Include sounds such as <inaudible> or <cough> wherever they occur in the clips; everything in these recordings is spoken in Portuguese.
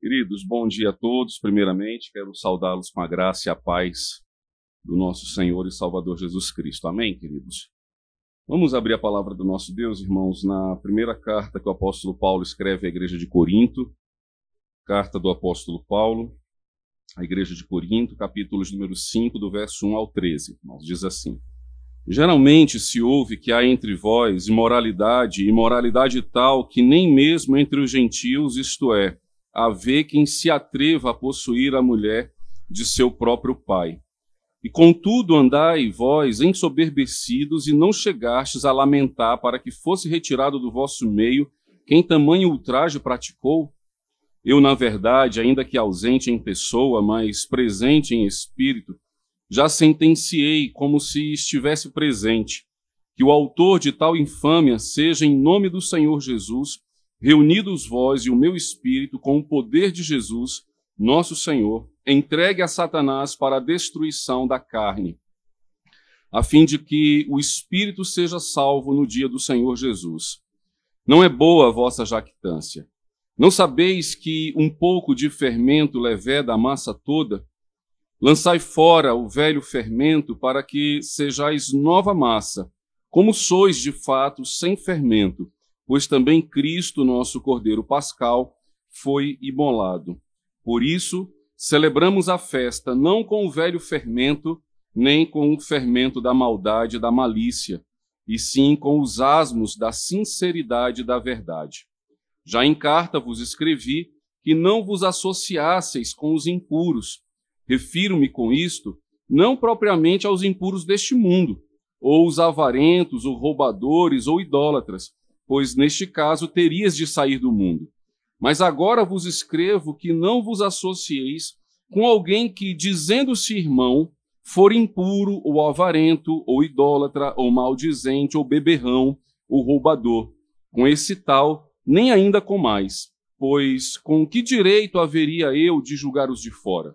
Queridos, bom dia a todos. Primeiramente, quero saudá-los com a graça e a paz do nosso Senhor e Salvador Jesus Cristo. Amém, queridos? Vamos abrir a palavra do nosso Deus, irmãos, na primeira carta que o apóstolo Paulo escreve à igreja de Corinto. Carta do apóstolo Paulo, à igreja de Corinto, capítulos número 5, do verso 1 ao 13. Irmãos, diz assim: Geralmente se ouve que há entre vós imoralidade, imoralidade tal que nem mesmo entre os gentios, isto é, haver quem se atreva a possuir a mulher de seu próprio pai. E contudo andai vós ensoberbecidos e não chegastes a lamentar para que fosse retirado do vosso meio quem tamanho ultraje praticou? Eu, na verdade, ainda que ausente em pessoa, mas presente em espírito, já sentenciei como se estivesse presente, que o autor de tal infâmia seja, em nome do Senhor Jesus, reunidos vós e o meu espírito com o poder de Jesus, nosso Senhor, entregue a Satanás para a destruição da carne, a fim de que o espírito seja salvo no dia do Senhor Jesus. Não é boa a vossa jactância. Não sabeis que um pouco de fermento leveda a massa toda? Lançai fora o velho fermento para que sejais nova massa, como sois de fato sem fermento, pois também Cristo, nosso Cordeiro Pascal, foi imolado. Por isso, celebramos a festa não com o velho fermento, nem com o fermento da maldade e da malícia, e sim com os asmos da sinceridade e da verdade. Já em carta vos escrevi que não vos associasseis com os impuros. Refiro-me com isto não propriamente aos impuros deste mundo, ou os avarentos, ou roubadores, ou idólatras, pois neste caso terias de sair do mundo. Mas agora vos escrevo que não vos associeis com alguém que, dizendo-se irmão, for impuro, ou avarento, ou idólatra, ou maldizente, ou beberrão, ou roubador. Com esse tal, nem ainda com mais. Pois com que direito haveria eu de julgar os de fora?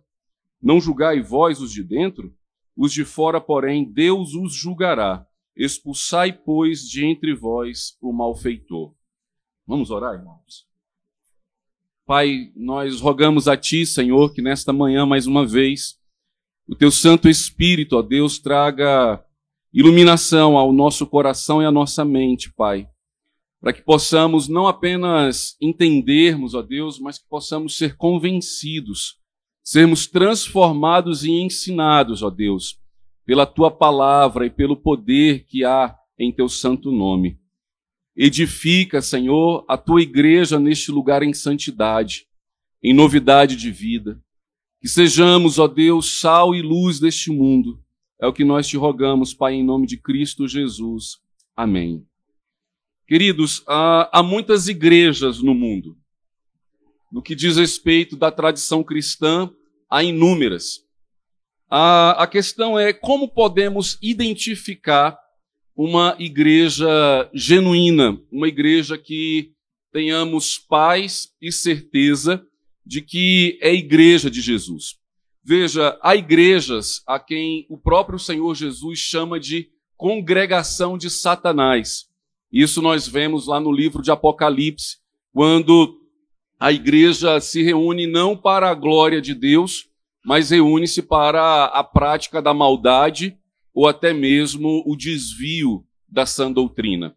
Não julgai vós os de dentro? Os de fora, porém, Deus os julgará. Expulsai, pois, de entre vós o malfeitor. Vamos orar, irmãos? Pai, nós rogamos a Ti, Senhor, que nesta manhã, mais uma vez, o Teu Santo Espírito, ó Deus, traga iluminação ao nosso coração e à nossa mente, Pai, para que possamos não apenas entendermos, ó Deus, mas que possamos ser convencidos, sermos transformados e ensinados, ó Deus, pela tua palavra e pelo poder que há em teu santo nome. Edifica, Senhor, a tua igreja neste lugar em santidade, em novidade de vida. Que sejamos, ó Deus, sal e luz deste mundo. É o que nós te rogamos, Pai, em nome de Cristo Jesus. Amém. Queridos, há, muitas igrejas no mundo. No que diz respeito da tradição cristã, há inúmeras. A, a questão é como podemos identificar uma igreja genuína, uma igreja que tenhamos paz e certeza de que é igreja de Jesus. Veja, há igrejas a quem o próprio Senhor Jesus chama de congregação de Satanás. Isso nós vemos lá no livro de Apocalipse, quando a igreja se reúne não para a glória de Deus, mas reúne-se para a prática da maldade ou até mesmo o desvio da sã doutrina.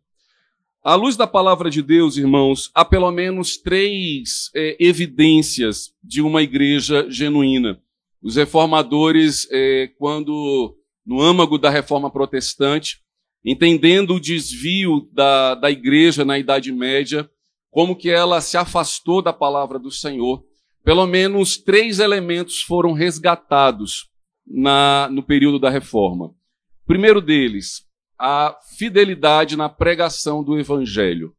À luz da palavra de Deus, irmãos, há pelo menos três é, evidências de uma igreja genuína. Os reformadores, é, quando no âmago da reforma protestante, entendendo o desvio da, da igreja na Idade Média, como que ela se afastou da palavra do Senhor, pelo menos três elementos foram resgatados na, no período da reforma. O primeiro deles, a fidelidade na pregação do evangelho.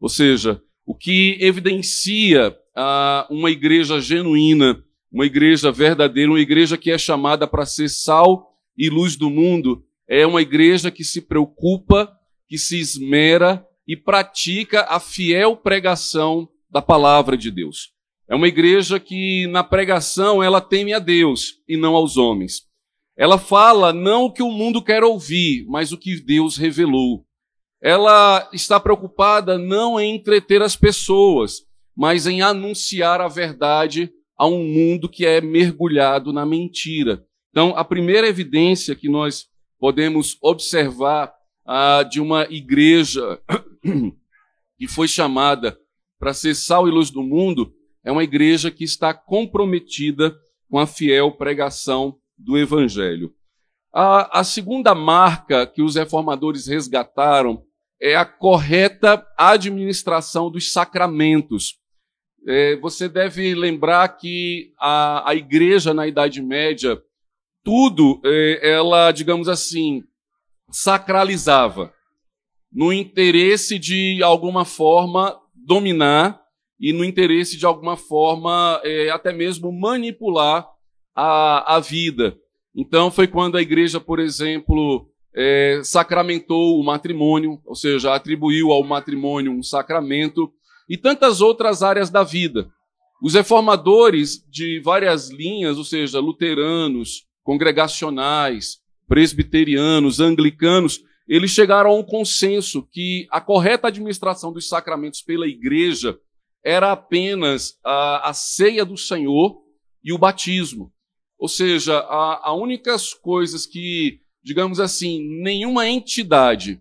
Ou seja, o que evidencia ah, uma igreja genuína, uma igreja verdadeira, uma igreja que é chamada para ser sal e luz do mundo, é uma igreja que se preocupa, que se esmera e pratica a fiel pregação da palavra de Deus. É uma igreja que na pregação ela teme a Deus e não aos homens. Ela fala não o que o mundo quer ouvir, mas o que Deus revelou. Ela está preocupada não em entreter as pessoas, mas em anunciar a verdade a um mundo que é mergulhado na mentira. Então, a primeira evidência que nós podemos observar ah, de uma igreja <clears throat> que foi chamada para ser sal e luz do mundo é uma igreja que está comprometida com a fiel pregação do Evangelho. A, a segunda marca que os reformadores resgataram é a correta administração dos sacramentos. É, você deve lembrar que a, a igreja na Idade Média, tudo é, ela, digamos assim, sacralizava, no interesse de alguma forma dominar e no interesse de alguma forma é, até mesmo manipular a, a vida. Então foi quando a igreja, por exemplo, é, sacramentou o matrimônio, ou seja, atribuiu ao matrimônio um sacramento e tantas outras áreas da vida. Os reformadores de várias linhas, ou seja, luteranos, congregacionais, presbiterianos, anglicanos, eles chegaram a um consenso que a correta administração dos sacramentos pela igreja era apenas a, a ceia do Senhor e o batismo. Ou seja, a, a únicas coisas que, digamos assim, nenhuma entidade,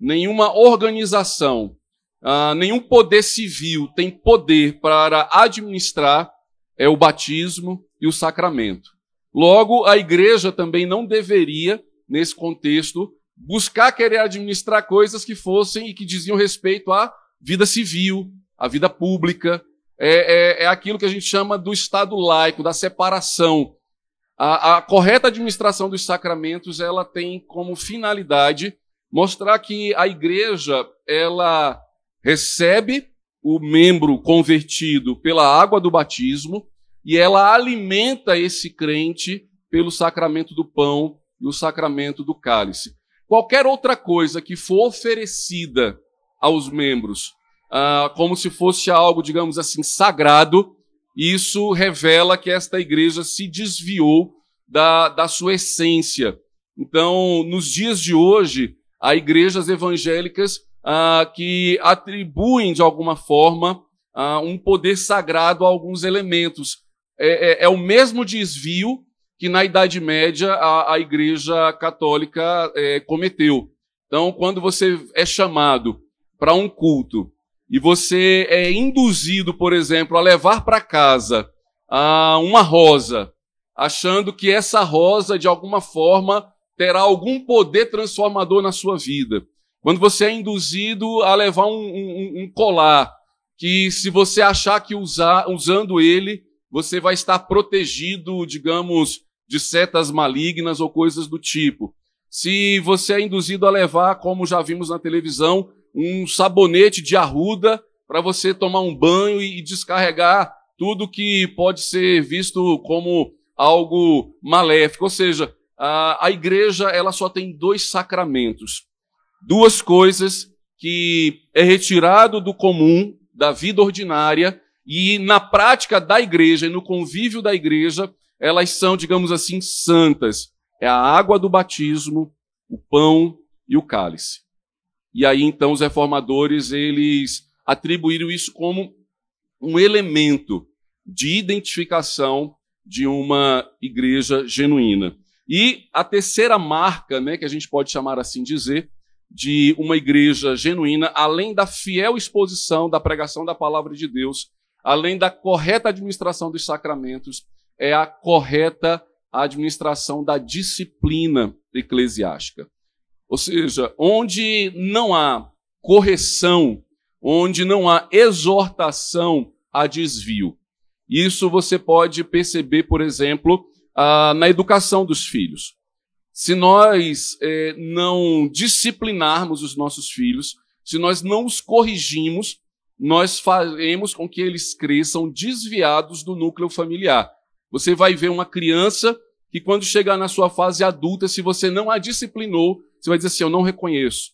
nenhuma organização ah, nenhum poder civil tem poder para administrar é o batismo e o sacramento. Logo, a igreja também não deveria, nesse contexto, buscar querer administrar coisas que fossem e que diziam respeito à vida civil, à vida pública. É, é, é aquilo que a gente chama do Estado laico, da separação. A, a correta administração dos sacramentos ela tem como finalidade mostrar que a igreja ela recebe o membro convertido pela água do batismo e ela alimenta esse crente pelo sacramento do pão e o sacramento do cálice. Qualquer outra coisa que for oferecida aos membros, ah, como se fosse algo, digamos assim, sagrado, isso revela que esta igreja se desviou da, da sua essência. Então, nos dias de hoje, há igrejas evangélicas ah, que atribuem, de alguma forma, ah, um poder sagrado a alguns elementos. É, é, é, o mesmo desvio que na Idade Média a, a Igreja Católica é, cometeu. Então, quando você é chamado para um culto e você é induzido, por exemplo, a levar para casa ah, uma rosa, achando que essa rosa, de alguma forma, terá algum poder transformador na sua vida. Quando você é induzido a levar um, um, um colar, que se você achar que usar, usando ele, você vai estar protegido, digamos, de setas malignas ou coisas do tipo. Se você é induzido a levar, como já vimos na televisão, um sabonete de arruda para você tomar um banho e descarregar tudo que pode ser visto como algo maléfico. Ou seja, a, a igreja ela só tem dois sacramentos duas coisas que é retirado do comum, da vida ordinária, e na prática da igreja e no convívio da igreja, elas são, digamos assim, santas. É a água do batismo, o pão e o cálice. E aí então os reformadores, eles atribuíram isso como um elemento de identificação de uma igreja genuína. E a terceira marca, né, que a gente pode chamar assim dizer, de uma igreja genuína, além da fiel exposição da pregação da palavra de Deus, além da correta administração dos sacramentos, é a correta administração da disciplina eclesiástica. Ou seja, onde não há correção, onde não há exortação a desvio. Isso você pode perceber, por exemplo, ah, na educação dos filhos. Se nós é, não disciplinarmos os nossos filhos, se nós não os corrigimos, nós faremos com que eles cresçam desviados do núcleo familiar. Você vai ver uma criança que, quando chegar na sua fase adulta, se você não a disciplinou, você vai dizer assim: Eu não reconheço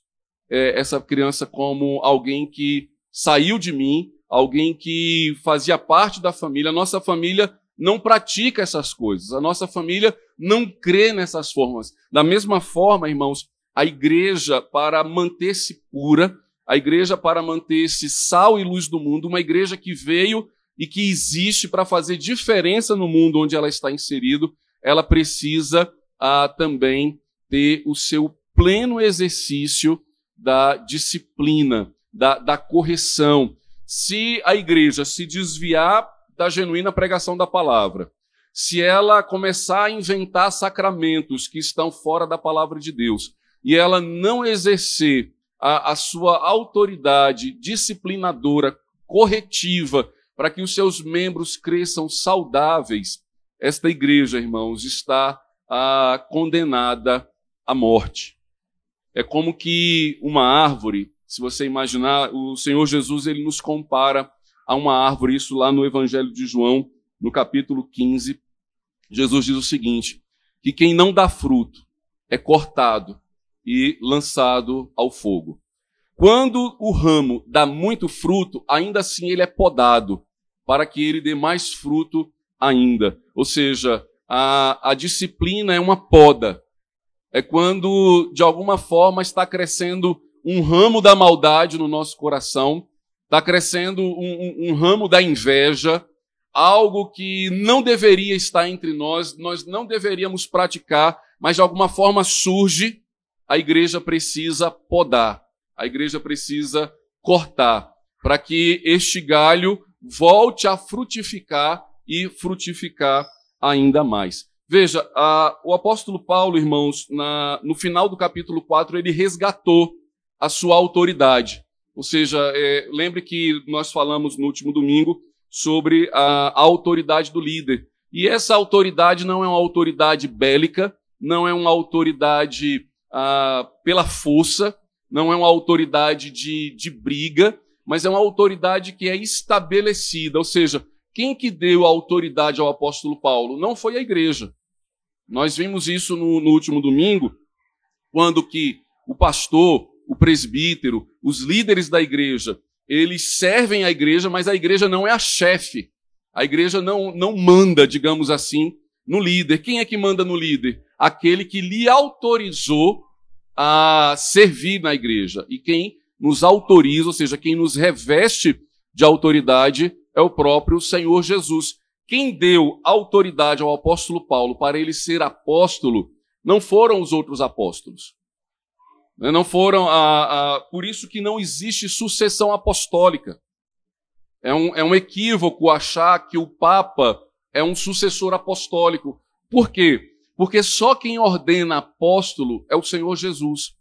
é, essa criança como alguém que saiu de mim, alguém que fazia parte da família. A nossa família não pratica essas coisas. A nossa família não crê nessas formas. Da mesma forma, irmãos, a igreja, para manter-se pura, a igreja para manter-se sal e luz do mundo, uma igreja que veio e que existe para fazer diferença no mundo onde ela está inserido, ela precisa ah, também ter o seu pleno exercício da disciplina, da, da correção. Se a igreja se desviar da genuína pregação da palavra, se ela começar a inventar sacramentos que estão fora da palavra de Deus e ela não exercer a, a sua autoridade disciplinadora, corretiva, para que os seus membros cresçam saudáveis, esta igreja, irmãos, está ah, condenada à morte. É como que uma árvore, se você imaginar, o Senhor Jesus ele nos compara a uma árvore, isso lá no Evangelho de João, no capítulo 15. Jesus diz o seguinte: que quem não dá fruto é cortado e lançado ao fogo. Quando o ramo dá muito fruto, ainda assim ele é podado, para que ele dê mais fruto ainda. Ou seja, a, a disciplina é uma poda. É quando, de alguma forma, está crescendo um ramo da maldade no nosso coração, está crescendo um, um, um ramo da inveja, algo que não deveria estar entre nós, nós não deveríamos praticar, mas de alguma forma surge, a igreja precisa podar, a igreja precisa cortar, para que este galho volte a frutificar e frutificar ainda mais. Veja, a, o apóstolo Paulo, irmãos, na, no final do capítulo 4, ele resgatou a sua autoridade. Ou seja, é, lembre que nós falamos no último domingo sobre a, a autoridade do líder. E essa autoridade não é uma autoridade bélica, não é uma autoridade ah, pela força, não é uma autoridade de, de briga, mas é uma autoridade que é estabelecida. Ou seja, quem que deu autoridade ao apóstolo Paulo? Não foi a igreja. Nós vimos isso no, no último domingo, quando que o pastor, o presbítero, os líderes da igreja, eles servem a igreja, mas a igreja não é a chefe. A igreja não, não manda, digamos assim, no líder. Quem é que manda no líder? Aquele que lhe autorizou a servir na igreja. E quem nos autoriza, ou seja, quem nos reveste de autoridade é o próprio Senhor Jesus. Quem deu autoridade ao apóstolo Paulo para ele ser apóstolo não foram os outros apóstolos. Né, não foram a, a, por isso que não existe sucessão apostólica. É um, é um equívoco achar que o Papa é um sucessor apostólico. Por quê? Porque só quem ordena apóstolo é o Senhor Jesus.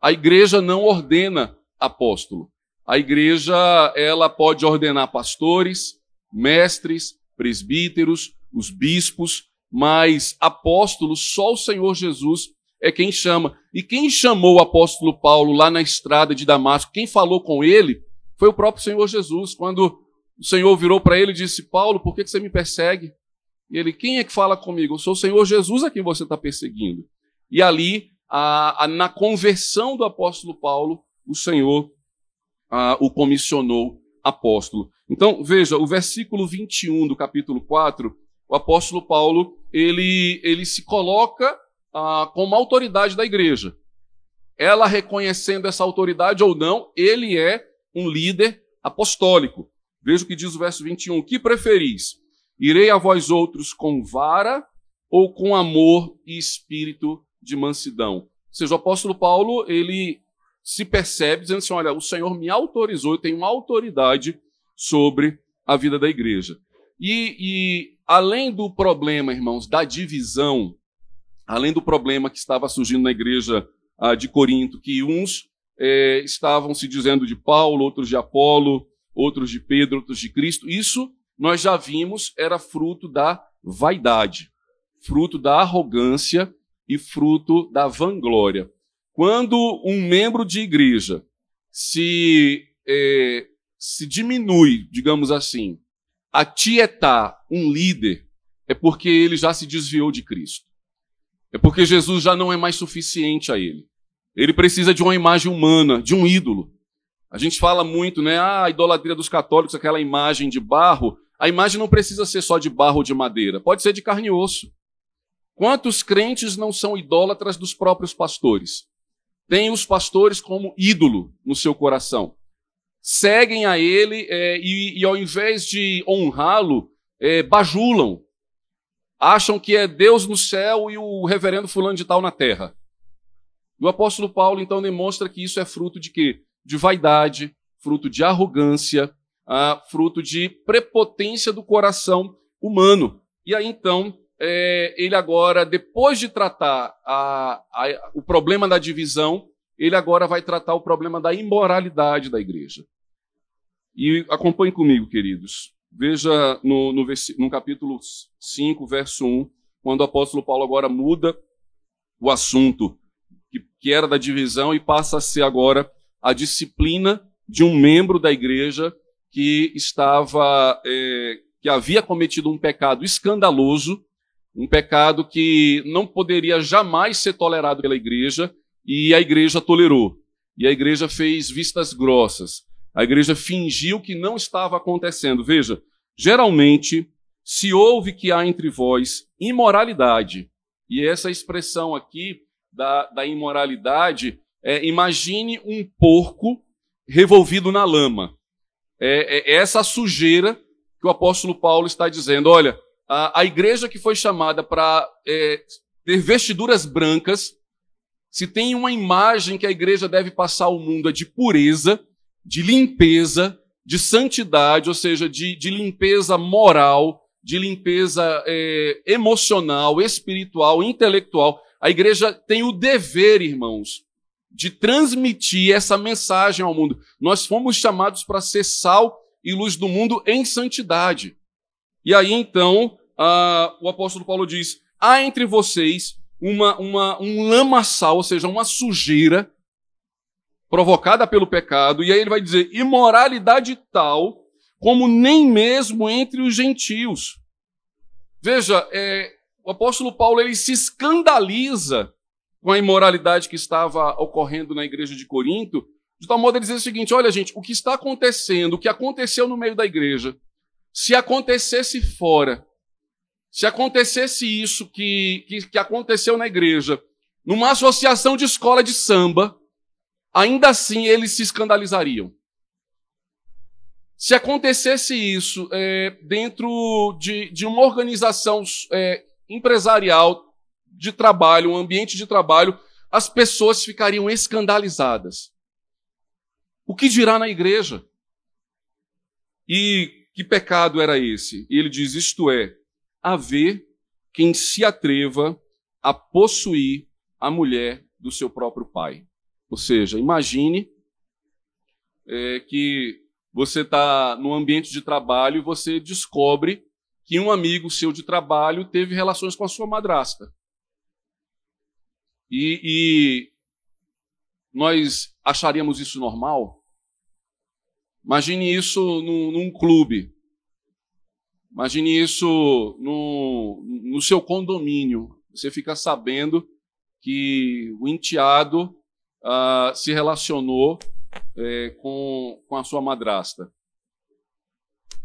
A igreja não ordena apóstolo. A igreja, ela pode ordenar pastores, mestres, presbíteros, os bispos, mas apóstolos só o Senhor Jesus é quem chama. E quem chamou o apóstolo Paulo lá na estrada de Damasco, quem falou com ele, foi o próprio Senhor Jesus. Quando o Senhor virou para ele e disse: Paulo, por que você me persegue? E ele: Quem é que fala comigo? Eu sou o Senhor Jesus a quem você está perseguindo. E ali, a, a, na conversão do apóstolo Paulo, o Senhor ah, o comissionou apóstolo. Então, veja, o versículo 21 do capítulo 4, o apóstolo Paulo, ele, ele se coloca ah, como autoridade da igreja. Ela reconhecendo essa autoridade ou não, ele é um líder apostólico. Veja o que diz o verso 21. Que preferis? Irei a vós outros com vara ou com amor e espírito de mansidão? Ou seja, o apóstolo Paulo, ele se percebe dizendo assim: olha, o Senhor me autorizou, eu tenho autoridade sobre a vida da igreja. E, e além do problema, irmãos, da divisão, além do problema que estava surgindo na igreja ah, de Corinto, que uns eh, estavam se dizendo de Paulo, outros de Apolo, outros de Pedro, outros de Cristo, isso nós já vimos era fruto da vaidade, fruto da arrogância e fruto da vanglória. Quando um membro de igreja se, é, se diminui, digamos assim, a tietar um líder, é porque ele já se desviou de Cristo. É porque Jesus já não é mais suficiente a ele. Ele precisa de uma imagem humana, de um ídolo. A gente fala muito, né? Ah, a idolatria dos católicos, aquela imagem de barro. A imagem não precisa ser só de barro ou de madeira, pode ser de carne e osso. Quantos crentes não são idólatras dos próprios pastores? Têm os pastores como ídolo no seu coração. Seguem a ele é, e, e, ao invés de honrá-lo, é, bajulam. Acham que é Deus no céu e o reverendo fulano de tal na terra. E o apóstolo Paulo então demonstra que isso é fruto de quê? De vaidade, fruto de arrogância, ah, fruto de prepotência do coração humano. E aí então é, ele agora, depois de tratar a, a, o problema da divisão, ele agora vai tratar o problema da imoralidade da igreja. E acompanhe comigo, queridos. Veja no, no, no capítulo 5, verso 1, quando o apóstolo Paulo agora muda o assunto que, que era da divisão e passa a ser agora a disciplina de um membro da igreja que estava, é, que havia cometido um pecado escandaloso, um pecado que não poderia jamais ser tolerado pela igreja, e a igreja tolerou. E a igreja fez vistas grossas. A igreja fingiu que não estava acontecendo. Veja, geralmente, se ouve que há entre vós imoralidade, e essa expressão aqui da, da imoralidade, é, imagine um porco revolvido na lama. É, é, é essa sujeira que o apóstolo Paulo está dizendo. Olha, a, a igreja que foi chamada para é, ter vestiduras brancas, se tem uma imagem que a igreja deve passar ao mundo é de pureza, de limpeza, de santidade, ou seja, de, de limpeza moral, de limpeza é, emocional, espiritual, intelectual. A igreja tem o dever, irmãos, de transmitir essa mensagem ao mundo. Nós fomos chamados para ser sal e luz do mundo em santidade. E aí então uh, o apóstolo Paulo diz: há entre vocês uma, uma, um lamaçal, ou seja, uma sujeira provocada pelo pecado, e aí ele vai dizer imoralidade tal como nem mesmo entre os gentios. Veja, é, o apóstolo Paulo ele se escandaliza com a imoralidade que estava ocorrendo na igreja de Corinto, de tal modo ele dizer o seguinte: olha, gente, o que está acontecendo, o que aconteceu no meio da igreja, se acontecesse fora, se acontecesse isso que, que, que aconteceu na igreja, numa associação de escola de samba, ainda assim eles se escandalizariam. Se acontecesse isso é, dentro de, de, uma organização é, empresarial de trabalho, um ambiente de trabalho, as pessoas ficariam escandalizadas. O que dirá na igreja? E que pecado era esse? E ele diz: isto é, haver quem se atreva a possuir a mulher do seu próprio pai. Ou seja, imagine é, que você está no ambiente de trabalho e você descobre que um amigo seu de trabalho teve relações com a sua madrasta. E, e nós acharíamos isso normal? Imagine isso num, num clube. Imagine isso no, no seu condomínio. Você fica sabendo que o enteado uh, se relacionou é, com, com a sua madrasta.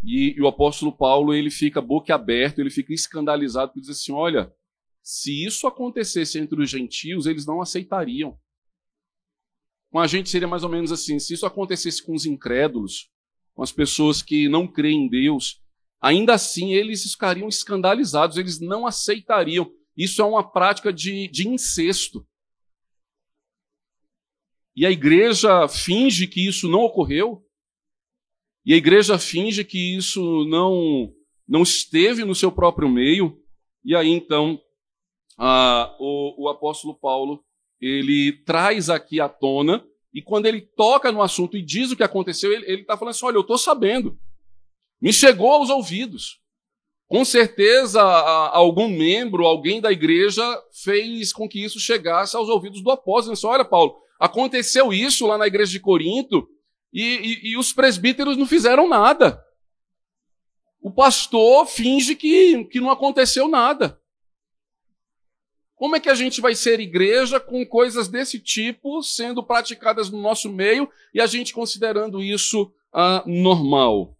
E, e, o apóstolo Paulo ele fica boca aberto, ele fica escandalizado, porque diz assim: olha, se isso acontecesse entre os gentios, eles não aceitariam. Com a gente seria mais ou menos assim: se isso acontecesse com os incrédulos, com as pessoas que não creem em Deus, ainda assim eles ficariam escandalizados, eles não aceitariam. Isso é uma prática de, de incesto. E a igreja finge que isso não ocorreu, e a igreja finge que isso não, não esteve no seu próprio meio, e aí então ah, o, o apóstolo Paulo ele traz aqui à tona, e quando ele toca no assunto e diz o que aconteceu, ele está falando assim: olha, eu estou sabendo, me chegou aos ouvidos. Com certeza, algum membro, alguém da igreja fez com que isso chegasse aos ouvidos do apóstolo. Disse, olha, Paulo, aconteceu isso lá na igreja de Corinto, e, e, e os presbíteros não fizeram nada. O pastor finge que, que não aconteceu nada. Como é que a gente vai ser igreja com coisas desse tipo sendo praticadas no nosso meio e a gente considerando isso ah, normal?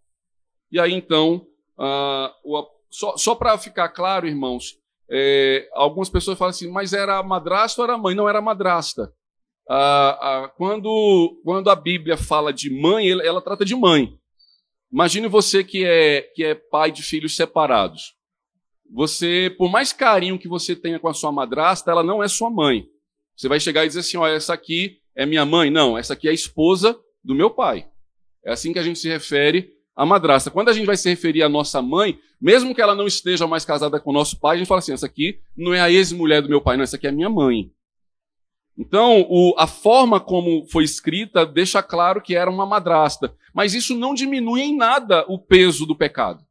E aí então, ah, o, só, só para ficar claro, irmãos, é, algumas pessoas falam assim, mas era madrasta ou era mãe? Não era madrasta. Ah, ah, quando, quando a Bíblia fala de mãe, ela, ela trata de mãe. Imagine você que é, que é pai de filhos separados. Você, por mais carinho que você tenha com a sua madrasta, ela não é sua mãe. Você vai chegar e dizer assim: olha, essa aqui é minha mãe. Não, essa aqui é a esposa do meu pai. É assim que a gente se refere à madrasta. Quando a gente vai se referir à nossa mãe, mesmo que ela não esteja mais casada com o nosso pai, a gente fala assim: essa aqui não é a ex-mulher do meu pai, não, essa aqui é a minha mãe. Então, o, a forma como foi escrita deixa claro que era uma madrasta. Mas isso não diminui em nada o peso do pecado.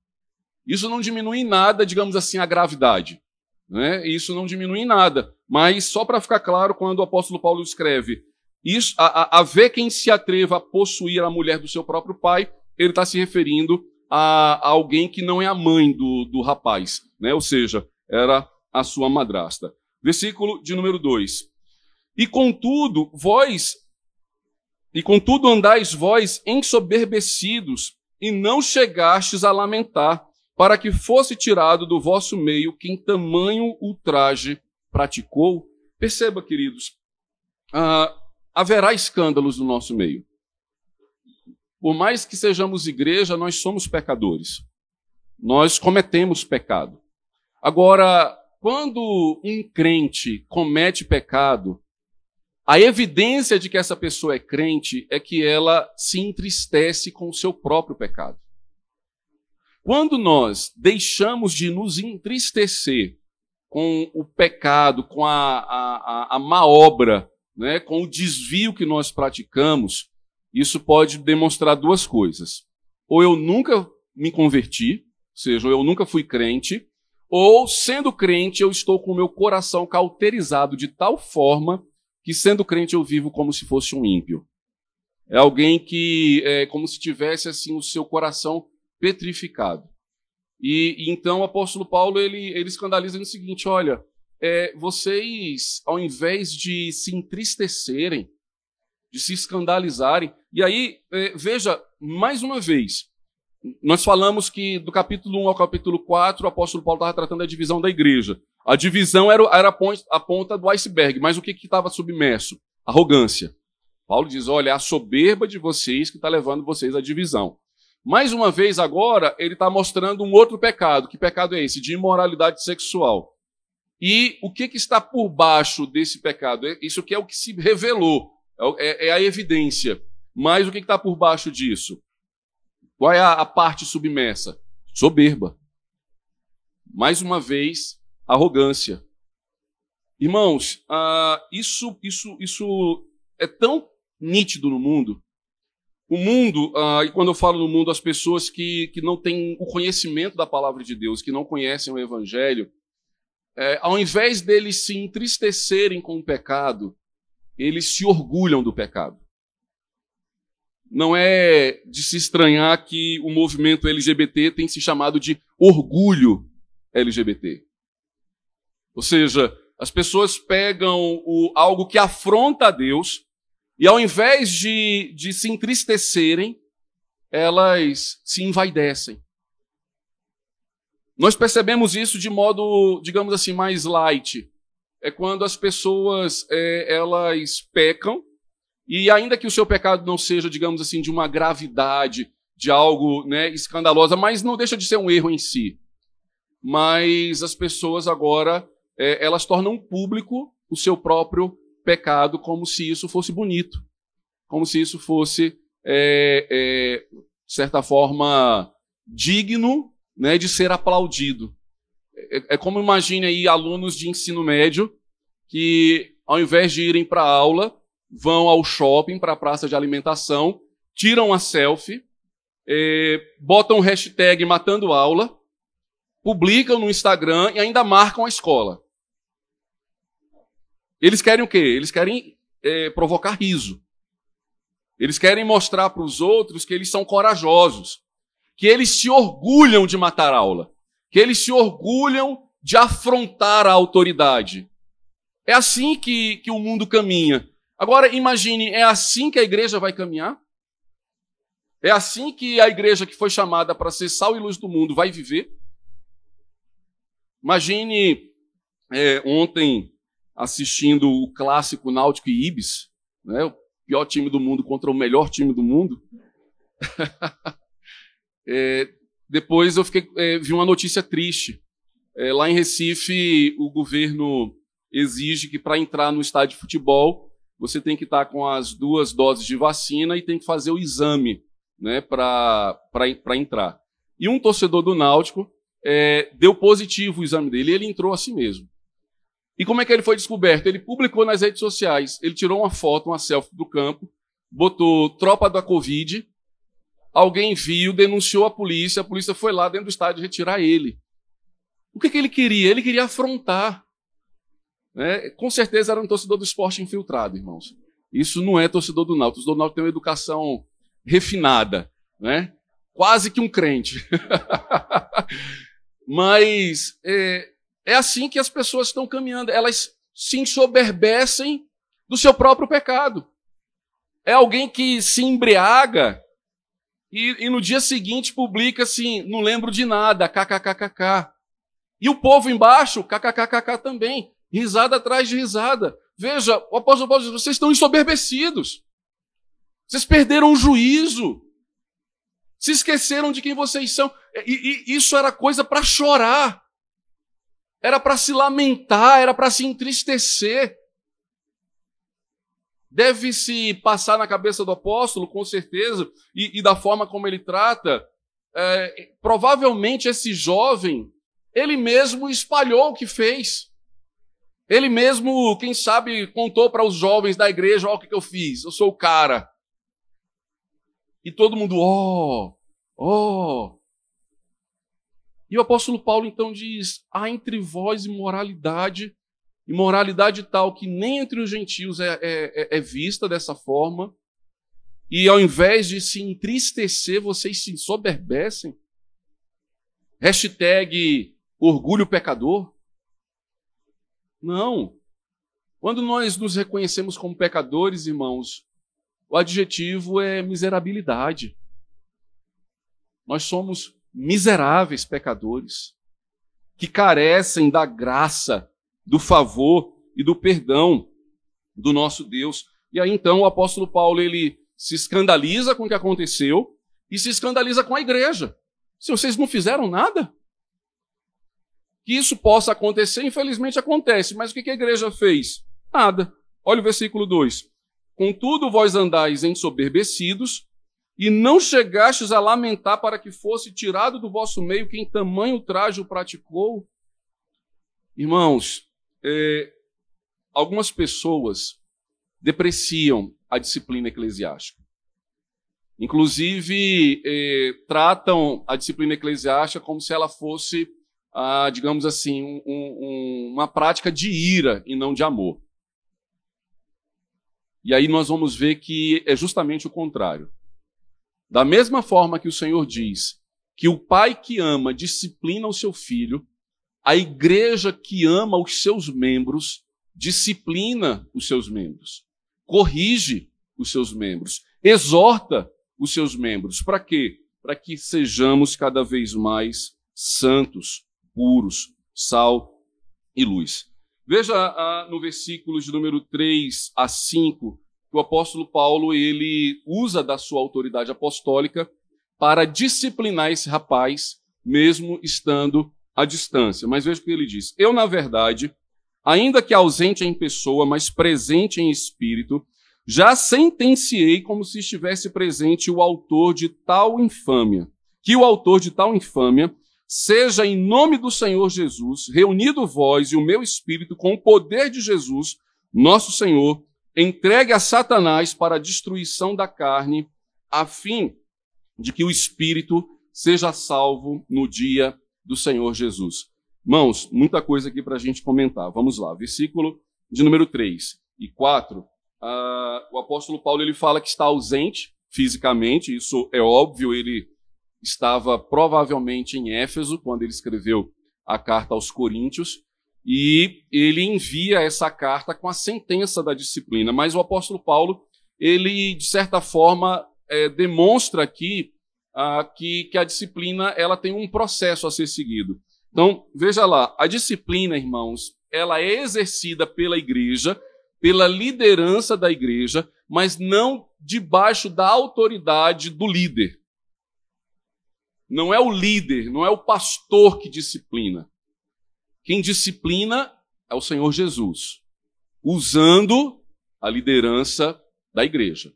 Isso não diminui em nada, digamos assim, a gravidade. Né? Isso não diminui em nada. Mas só para ficar claro, quando o apóstolo Paulo escreve isso, a, a, a, ver quem se atreva a possuir a mulher do seu próprio pai, ele está se referindo a, a, alguém que não é a mãe do, do rapaz, né? ou seja, era a sua madrasta. Versículo de número 2. E contudo, vós, e contudo andais vós ensoberbecidos, e não chegastes a lamentar, para que fosse tirado do vosso meio quem tamanho ultraje praticou. Perceba, queridos, ah, haverá escândalos no nosso meio. Por mais que sejamos igreja, nós somos pecadores. Nós cometemos pecado. Agora, quando um crente comete pecado, a evidência de que essa pessoa é crente é que ela se entristece com o seu próprio pecado. Quando nós deixamos de nos entristecer com o pecado, com a, a, a, má obra, né, com o desvio que nós praticamos, isso pode demonstrar duas coisas. Ou eu nunca me converti, ou seja, eu nunca fui crente, ou sendo crente eu estou com o meu coração cauterizado de tal forma que sendo crente eu vivo como se fosse um ímpio. É alguém que é como se tivesse assim o seu coração petrificado. E, e então o apóstolo Paulo ele, ele escandaliza no seguinte: olha, é, vocês, ao invés de se entristecerem, de se escandalizarem, e aí, é, veja, mais uma vez, nós falamos que do capítulo 1 ao capítulo 4, o apóstolo Paulo estava tratando da divisão da igreja. A divisão era, era a ponta do iceberg, mas o que estava submerso? Arrogância. Paulo diz: olha, é a soberba de vocês que está levando vocês à divisão. Mais uma vez, agora, ele está mostrando um outro pecado. Que pecado é esse? De imoralidade sexual. E o que, que está por baixo desse pecado? É, isso que é o que se revelou, é, é a evidência. Mas o que está por baixo disso? Qual é a, parte submersa? Soberba. Mais uma vez, arrogância. Irmãos, uh, isso, isso, isso é tão nítido no mundo. O mundo, uh, e quando eu falo no mundo, as pessoas que, que não têm o conhecimento da palavra de Deus, que não conhecem o Evangelho, é, ao invés deles se entristecerem com o pecado, eles se orgulham do pecado. Não é de se estranhar que o movimento LGBT tem se chamado de orgulho LGBT. Ou seja, as pessoas pegam o, algo que afronta a Deus e, ao invés de, de se entristecerem, elas se envaidecem. Nós percebemos isso de modo, digamos assim, mais light. É quando as pessoas é, elas pecam e ainda que o seu pecado não seja, digamos assim, de uma gravidade, de algo né, escandalosa, mas não deixa de ser um erro em si. Mas as pessoas agora é, elas tornam público o seu próprio pecado como se isso fosse bonito, como se isso fosse, é, é, de certa forma, digno né, de ser aplaudido. É, é como imagine aí alunos de ensino médio que, ao invés de irem para a aula, vão ao shopping, para a praça de alimentação, tiram a selfie, é, botam o hashtag matando aula, publicam no Instagram e ainda marcam a escola. Eles querem o quê? Eles querem é, provocar riso. Eles querem mostrar para os outros que eles são corajosos que eles se orgulham de matar aula, que eles se orgulham de afrontar a autoridade. É assim que, que o mundo caminha. Agora, imagine, é assim que a igreja vai caminhar? É assim que a igreja que foi chamada para ser sal e luz do mundo vai viver? Imagine é, ontem assistindo o clássico Náutico e Ibis, né? o pior time do mundo contra o melhor time do mundo. <laughs> é, depois eu fiquei, é, vi uma notícia triste. É, lá em Recife, o governo exige que para entrar no estádio de futebol você tem que estar com as duas doses de vacina e tem que fazer o exame né, para entrar. E um torcedor do Náutico é, deu positivo o exame dele e ele entrou assim mesmo. E como é que ele foi descoberto? Ele publicou nas redes sociais. Ele tirou uma foto, uma selfie do campo, botou tropa da Covid. Alguém viu, denunciou a polícia. A polícia foi lá dentro do estádio retirar ele. O que, que ele queria? Ele queria afrontar. Né? Com certeza era um torcedor do esporte infiltrado, irmãos. Isso não é torcedor do Náutico. O torcedor do Náutico tem uma educação refinada, né? quase que um crente. <laughs> Mas é, é assim que as pessoas estão caminhando. Elas se ensoberbecem do seu próprio pecado. É alguém que se embriaga e, e, no dia seguinte publica assim: não lembro de nada, kkkk. E o povo embaixo, kkkk também risada atrás de risada. Veja, o apóstolo Paulo diz: vocês estão ensoberbecidos. Vocês perderam o juízo. Se esqueceram de quem vocês são. E, e isso era coisa para chorar. Era para se lamentar, era para se entristecer. Deve se passar na cabeça do apóstolo, com certeza, e, e da forma como ele trata. É, provavelmente esse jovem, ele mesmo espalhou o que fez. Ele mesmo, quem sabe, contou para os jovens da igreja: Olha o que eu fiz, eu sou o cara. E todo mundo, ó, oh, ó. Oh. E o apóstolo Paulo então diz: há entre vós imoralidade, imoralidade tal que nem entre os gentios é, é, é, é vista dessa forma, e ao invés de se entristecer, vocês se ensoberbecem. Hashtag orgulho pecador. Não. Quando nós nos reconhecemos como pecadores, irmãos, o adjetivo é miserabilidade. Nós somos miseráveis pecadores que carecem da graça, do favor e do perdão do nosso Deus. E aí então o apóstolo Paulo ele se escandaliza com o que aconteceu e se escandaliza com a igreja. Se vocês não fizeram nada, que isso possa acontecer, infelizmente acontece. Mas o que a igreja fez? Nada. Olha o versículo 2. Contudo, vós andais ensoberbecidos, e não chegastes a lamentar para que fosse tirado do vosso meio quem tamanho traje o praticou. Irmãos, é, algumas pessoas depreciam a disciplina eclesiástica. Inclusive, é, tratam a disciplina eclesiástica como se ela fosse ah, digamos assim, um, um, uma prática de ira e não de amor. E aí nós vamos ver que é justamente o contrário. Da mesma forma que o Senhor diz que o pai que ama disciplina o seu filho, a igreja que ama os seus membros disciplina os seus membros, corrige os seus membros, exorta os seus membros. Para quê? Para que sejamos cada vez mais santos, puros, sal e luz. Veja ah, no versículo de número 3 a 5, que o apóstolo Paulo ele usa da sua autoridade apostólica para disciplinar esse rapaz, mesmo estando à distância. Mas veja o que ele diz: Eu, na verdade, ainda que ausente em pessoa, mas presente em espírito, já sentenciei como se estivesse presente o autor de tal infâmia, que o autor de tal infâmia seja em nome do Senhor Jesus, reunido vós e o meu espírito com o poder de Jesus, nosso Senhor, entregue a Satanás para a destruição da carne, a fim de que o espírito seja salvo no dia do Senhor Jesus. Mãos, muita coisa aqui para a gente comentar. Vamos lá, versículo de número 3 e 4. Uh, ah, o apóstolo Paulo ele fala que está ausente fisicamente, isso é óbvio, ele estava provavelmente em Éfeso, quando ele escreveu a carta aos Coríntios, e ele envia essa carta com a sentença da disciplina. Mas o apóstolo Paulo, ele, de certa forma, é, demonstra aqui ah, que, que a disciplina ela tem um processo a ser seguido. Então, veja lá, a disciplina, irmãos, ela é exercida pela igreja pela liderança da igreja, mas não debaixo da autoridade do líder. Não é o líder, não é o pastor que disciplina. Quem disciplina é o Senhor Jesus, usando a liderança da igreja.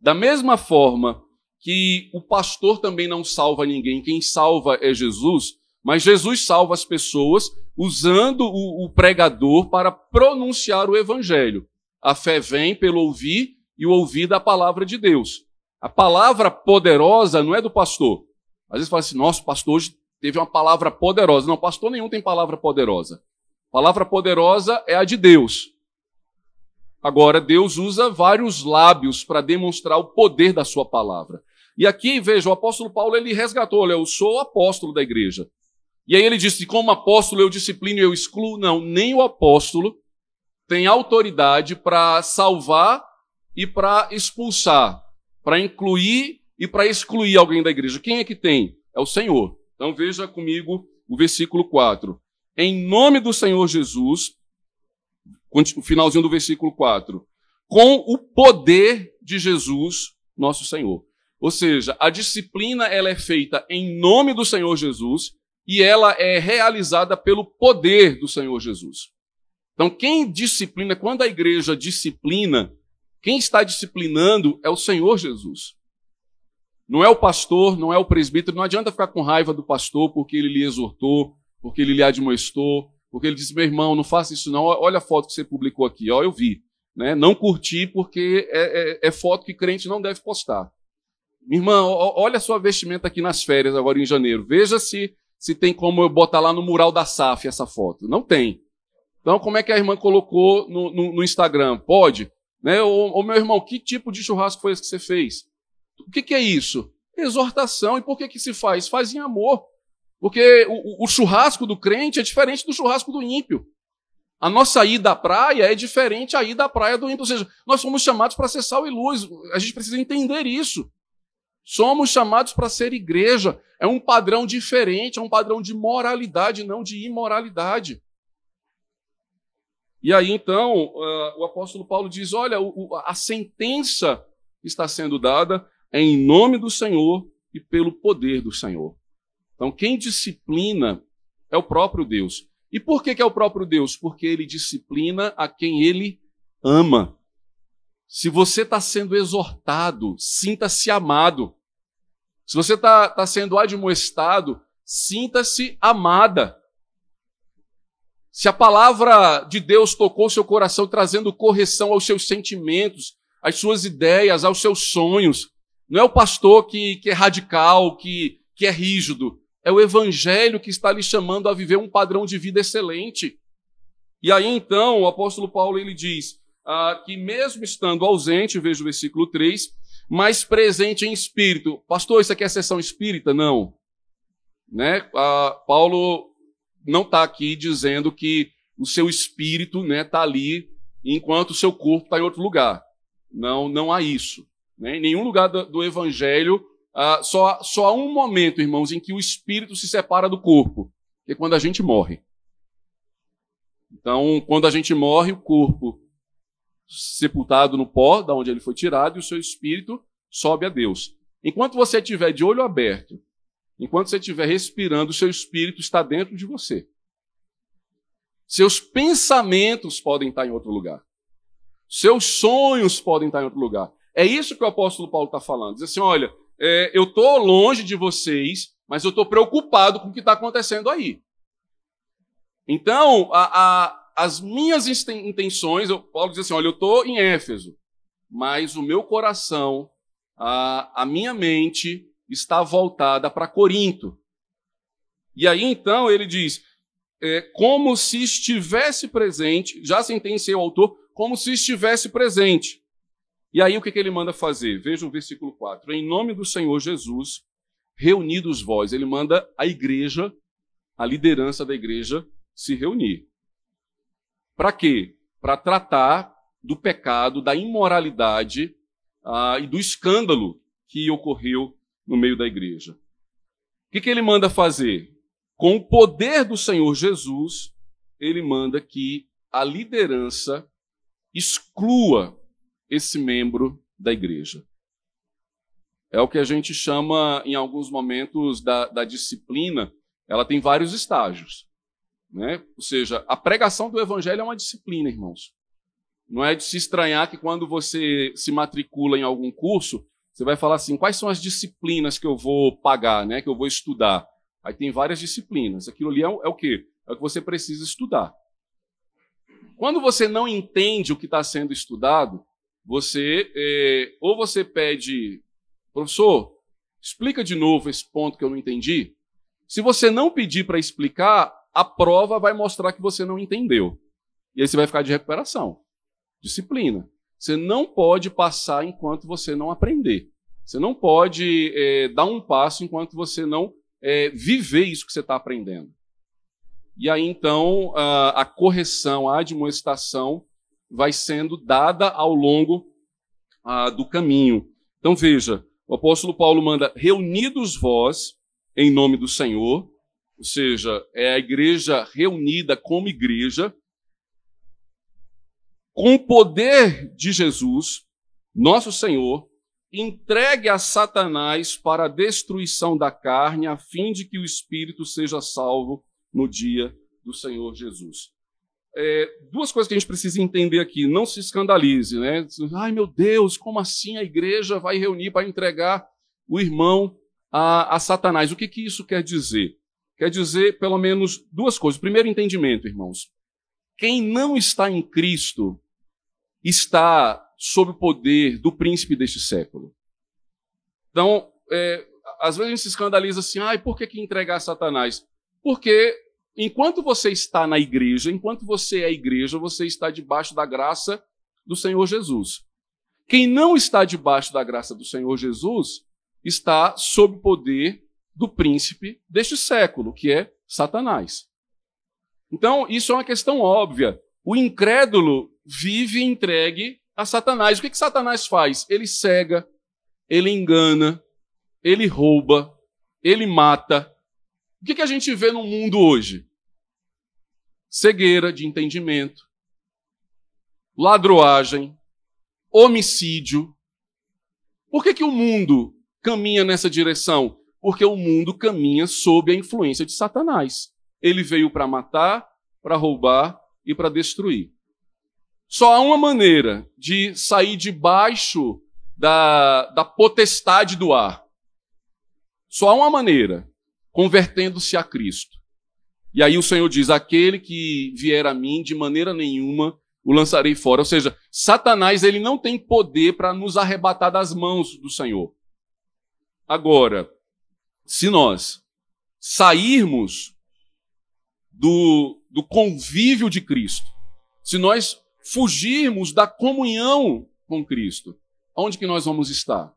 Da mesma forma que o pastor também não salva ninguém, quem salva é Jesus, mas Jesus salva as pessoas usando o, o pregador para pronunciar o evangelho. A fé vem pelo ouvir e o ouvir da palavra de Deus. A palavra poderosa não é do pastor. Às vezes fala assim, nosso pastor hoje teve uma palavra poderosa. Não, pastor nenhum tem palavra poderosa. Palavra poderosa é a de Deus. Agora, Deus usa vários lábios para demonstrar o poder da sua palavra. E aqui, veja, o apóstolo Paulo, ele resgatou, olha, eu sou apóstolo da igreja. E aí ele disse, como apóstolo eu disciplino e eu excluo. Não, nem o apóstolo tem autoridade para salvar e para expulsar, para incluir e para excluir alguém da igreja. Quem é que tem? É o Senhor. Então veja comigo o versículo 4. Em nome do Senhor Jesus, o finalzinho do versículo 4, com o poder de Jesus, nosso Senhor. Ou seja, a disciplina ela é feita em nome do Senhor Jesus e ela é realizada pelo poder do Senhor Jesus. Então, quem disciplina, quando a igreja disciplina, quem está disciplinando é o Senhor Jesus. Não é o pastor, não é o presbítero, não adianta ficar com raiva do pastor porque ele lhe exortou, porque ele lhe admoestou, porque ele disse, meu irmão, não faça isso não, olha a foto que você publicou aqui, ó, eu vi. Né? Não curti porque é, é, é foto que crente não deve postar. Irmã, olha a sua vestimenta aqui nas férias, agora em janeiro. Veja se, se tem como eu botar lá no mural da SAF essa foto. Não tem. Então, como é que a irmã colocou no, no, no Instagram? Pode? Né? Meu irmão, que tipo de churrasco foi esse que você fez? O que, que é isso? Exortação. E por que, que se faz? Faz em amor. Porque o, o churrasco do crente é diferente do churrasco do ímpio. A nossa ida à praia é diferente à ida à praia do ímpio. Ou seja, nós somos chamados para ser sal e luz. A gente precisa entender isso. Somos chamados para ser igreja. É um padrão diferente, é um padrão de moralidade, não de imoralidade. E aí, então, uh, o apóstolo Paulo diz: olha, a sentença está sendo dada em nome do Senhor e pelo poder do Senhor. Então, quem disciplina é o próprio Deus. E por que, que é o próprio Deus? Porque ele disciplina a quem ele ama. Se você está sendo exortado, sinta-se amado. Se você está tá sendo admoestado, sinta-se amada. Se a palavra de Deus tocou seu coração, trazendo correção aos seus sentimentos, às suas ideias, aos seus sonhos, não é o pastor que, que é radical, que, que é rígido. É o evangelho que está lhe chamando a viver um padrão de vida excelente. E aí então o apóstolo Paulo ele diz ah, que mesmo estando ausente, veja o versículo 3, mas presente em espírito. Pastor, isso aqui é sessão espírita? Não. Né? Ah, Paulo não está aqui dizendo que o seu espírito está né, tá ali enquanto o seu corpo está em outro lugar. Não, não há isso. Né? Em nenhum lugar do, do evangelho ah, só, só há um momento, irmãos, em que o espírito se separa do corpo, que é quando a gente morre. Então, quando a gente morre, o corpo sepultado no pó, da onde ele foi tirado, e o seu espírito sobe a Deus. Enquanto você estiver de olho aberto, enquanto você estiver respirando, o seu espírito está dentro de você. Seus pensamentos podem estar em outro lugar. Seus sonhos podem estar em outro lugar. É isso que o apóstolo Paulo está falando. Diz assim: olha, é, eu estou longe de vocês, mas eu estou preocupado com o que está acontecendo aí. Então, a, a, as minhas intenções, eu, Paulo diz assim: olha, eu estou em Éfeso, mas o meu coração, a, a minha mente está voltada para Corinto. E aí então ele diz: é, como se estivesse presente, já sentenciei o autor, como se estivesse presente. E aí o que, que ele manda fazer? Veja o versículo 4. Em nome do Senhor Jesus, reunidos vós, ele manda a igreja, a liderança da igreja, se reunir. Para quê? Para tratar do pecado, da imoralidade ah, e do escândalo que ocorreu no meio da igreja. O que, que ele manda fazer? Com o poder do Senhor Jesus, ele manda que a liderança exclua esse membro da igreja. É o que a gente chama, em alguns momentos, da, da disciplina. Ela tem vários estágios. Né? Ou seja, a pregação do evangelho é uma disciplina, irmãos. Não é de se estranhar que quando você se matricula em algum curso, você vai falar assim: quais são as disciplinas que eu vou pagar, né? que eu vou estudar? Aí tem várias disciplinas. Aquilo ali é, é o quê? É o que você precisa estudar. Quando você não entende o que está sendo estudado, você é, ou você pede Professor, explica de novo esse ponto que eu não entendi. Se você não pedir para explicar, a prova vai mostrar que você não entendeu. E aí você vai ficar de recuperação. Disciplina. Você não pode passar enquanto você não aprender. Você não pode é, dar um passo enquanto você não é, viver isso que você está aprendendo. E aí então a, a correção, a admoestação vai sendo dada ao longo a, do caminho. Então veja, o apóstolo Paulo manda: reunidos vós em nome do Senhor, ou seja, é a igreja reunida como igreja, com o poder de Jesus, nosso Senhor, entregue a Satanás para a destruição da carne, a fim de que o espírito seja salvo no dia do Senhor Jesus é, duas coisas que a gente precisa entender aqui. Não se escandalize, né? Ai, meu Deus, como assim a igreja vai reunir para entregar o irmão a, a Satanás? O que, que isso quer dizer? Quer dizer, pelo menos, duas coisas. Primeiro, entendimento, irmãos. Quem não está em Cristo está sob o poder do príncipe deste século. Então, é, às vezes a gente se escandaliza assim, ai, por que, que entregar a Satanás? Porque enquanto você está na igreja, enquanto você é igreja, você está debaixo da graça do Senhor Jesus. Quem não está debaixo da graça do Senhor Jesus está sob o poder do príncipe deste século, que é Satanás. Então, isso é uma questão óbvia. O incrédulo vive entregue a Satanás. O que, que Satanás faz? Ele cega, ele engana, ele rouba, ele mata. O que, que a gente vê no mundo hoje? Cegueira de entendimento, ladroagem, homicídio. Por que, que o mundo caminha nessa direção? Porque o mundo caminha sob a influência de Satanás. Ele veio para matar, para roubar e para destruir. Só há uma maneira de sair debaixo da, da potestade do ar. Só há uma maneira, convertendo-se a Cristo. E aí o Senhor diz: aquele que vier a mim, de maneira nenhuma o lançarei fora. Ou seja, Satanás ele não tem poder para nos arrebatar das mãos do Senhor. Agora, se nós sairmos do, do convívio de Cristo, se nós fugirmos da comunhão com Cristo, onde que nós vamos estar?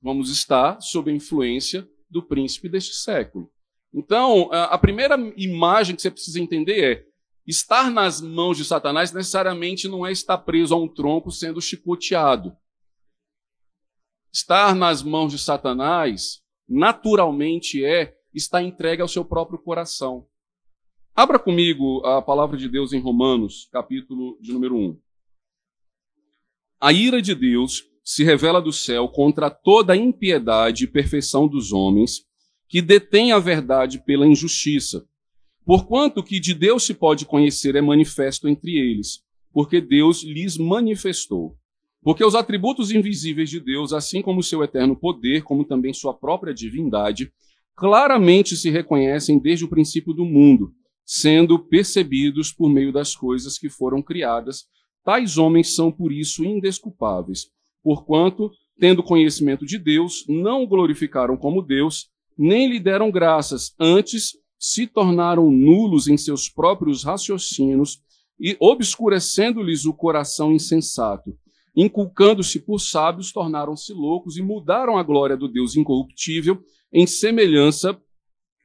Vamos estar sob a influência do príncipe deste século. Então, a primeira imagem que você precisa entender é: estar nas mãos de Satanás necessariamente não é estar preso a um tronco sendo chicoteado. Estar nas mãos de Satanás, naturalmente, é estar entregue ao seu próprio coração. Abra comigo a palavra de Deus em Romanos, capítulo de número 1. A ira de Deus se revela do céu contra toda a impiedade e perfeição dos homens que detém a verdade pela injustiça. Porquanto que de Deus se pode conhecer é manifesto entre eles, porque Deus lhes manifestou. Porque os atributos invisíveis de Deus, assim como o seu eterno poder, como também sua própria divindade, claramente se reconhecem desde o princípio do mundo, sendo percebidos por meio das coisas que foram criadas. Tais homens são por isso indesculpáveis, porquanto, tendo conhecimento de Deus, não o glorificaram como Deus, nem lhe deram graças, antes se tornaram nulos em seus próprios raciocínios e obscurecendo-lhes o coração insensato. Inculcando-se por sábios, tornaram-se loucos e mudaram a glória do Deus incorruptível em semelhança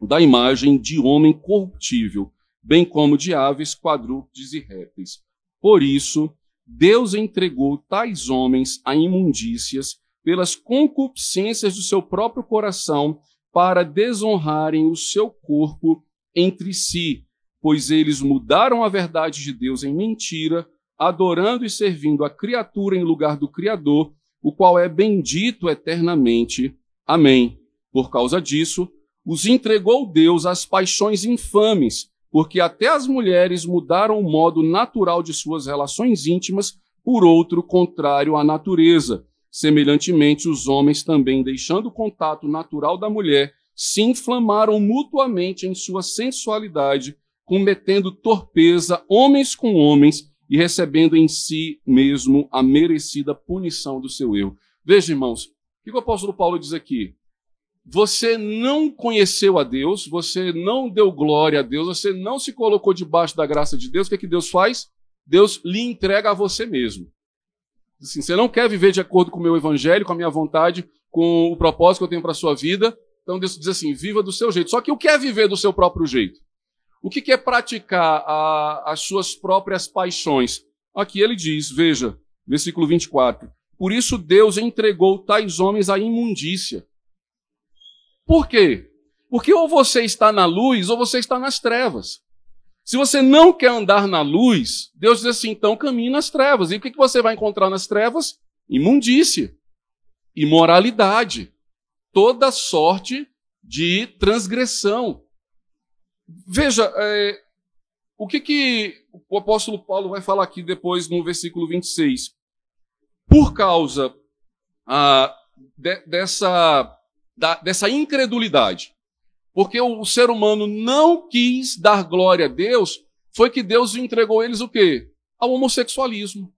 da imagem de homem corruptível, bem como de aves, quadrúpedes e répteis. Por isso, Deus entregou tais homens a imundícias pelas concupiscências do seu próprio coração para desonrarem o seu corpo entre si, pois eles mudaram a verdade de Deus em mentira, adorando e servindo a criatura em lugar do Criador, o qual é bendito eternamente. Amém. Por causa disso, os entregou Deus às paixões infames, porque até as mulheres mudaram o modo natural de suas relações íntimas por outro contrário à natureza. Semelhantemente, os homens também, deixando o contato natural da mulher, se inflamaram mutuamente em sua sensualidade, cometendo torpeza homens com homens e recebendo em si mesmo a merecida punição do seu erro. Veja, irmãos, o que o apóstolo Paulo diz aqui? Você não conheceu a Deus, você não deu glória a Deus, você não se colocou debaixo da graça de Deus, o que, é que Deus faz? Deus lhe entrega a você mesmo. Assim, você não quer viver de acordo com o meu evangelho, com a minha vontade, com o propósito que eu tenho para a sua vida. Então Deus diz assim: viva do seu jeito. Só que o que é viver do seu próprio jeito? O que é praticar a, as suas próprias paixões? Aqui ele diz, veja, versículo 24: Por isso Deus entregou tais homens à imundícia. Por quê? Porque ou você está na luz ou você está nas trevas. Se você não quer andar na luz, Deus diz assim: então caminhe nas trevas. E o que você vai encontrar nas trevas? Imundície, imoralidade, toda sorte de transgressão. Veja, é, o que, que o apóstolo Paulo vai falar aqui depois no versículo 26? Por causa ah, de, dessa, da, dessa incredulidade, porque o, ser humano não quis dar glória a Deus, foi que Deus entregou eles o quê? Ao homossexualismo.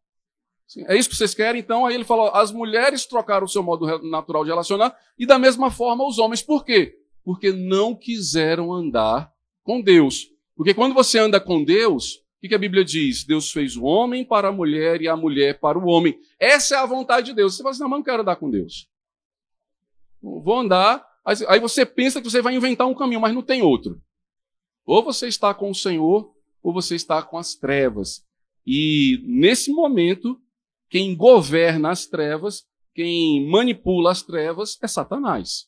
É isso que vocês querem? Então, aí ele falou: as mulheres trocaram o seu modo natural de relacionar e da mesma forma os homens. Por quê? Porque não quiseram andar com Deus. Porque quando você anda com Deus, o que a Bíblia diz? Deus fez o homem para a mulher e a mulher para o homem. Essa é a vontade de Deus. Você fala assim: não, mas não quero andar com Deus. Vou andar Aí você pensa que você vai inventar um caminho, mas não tem outro. Ou você está com o Senhor, ou você está com as trevas. E nesse momento, quem governa as trevas, quem manipula as trevas é Satanás.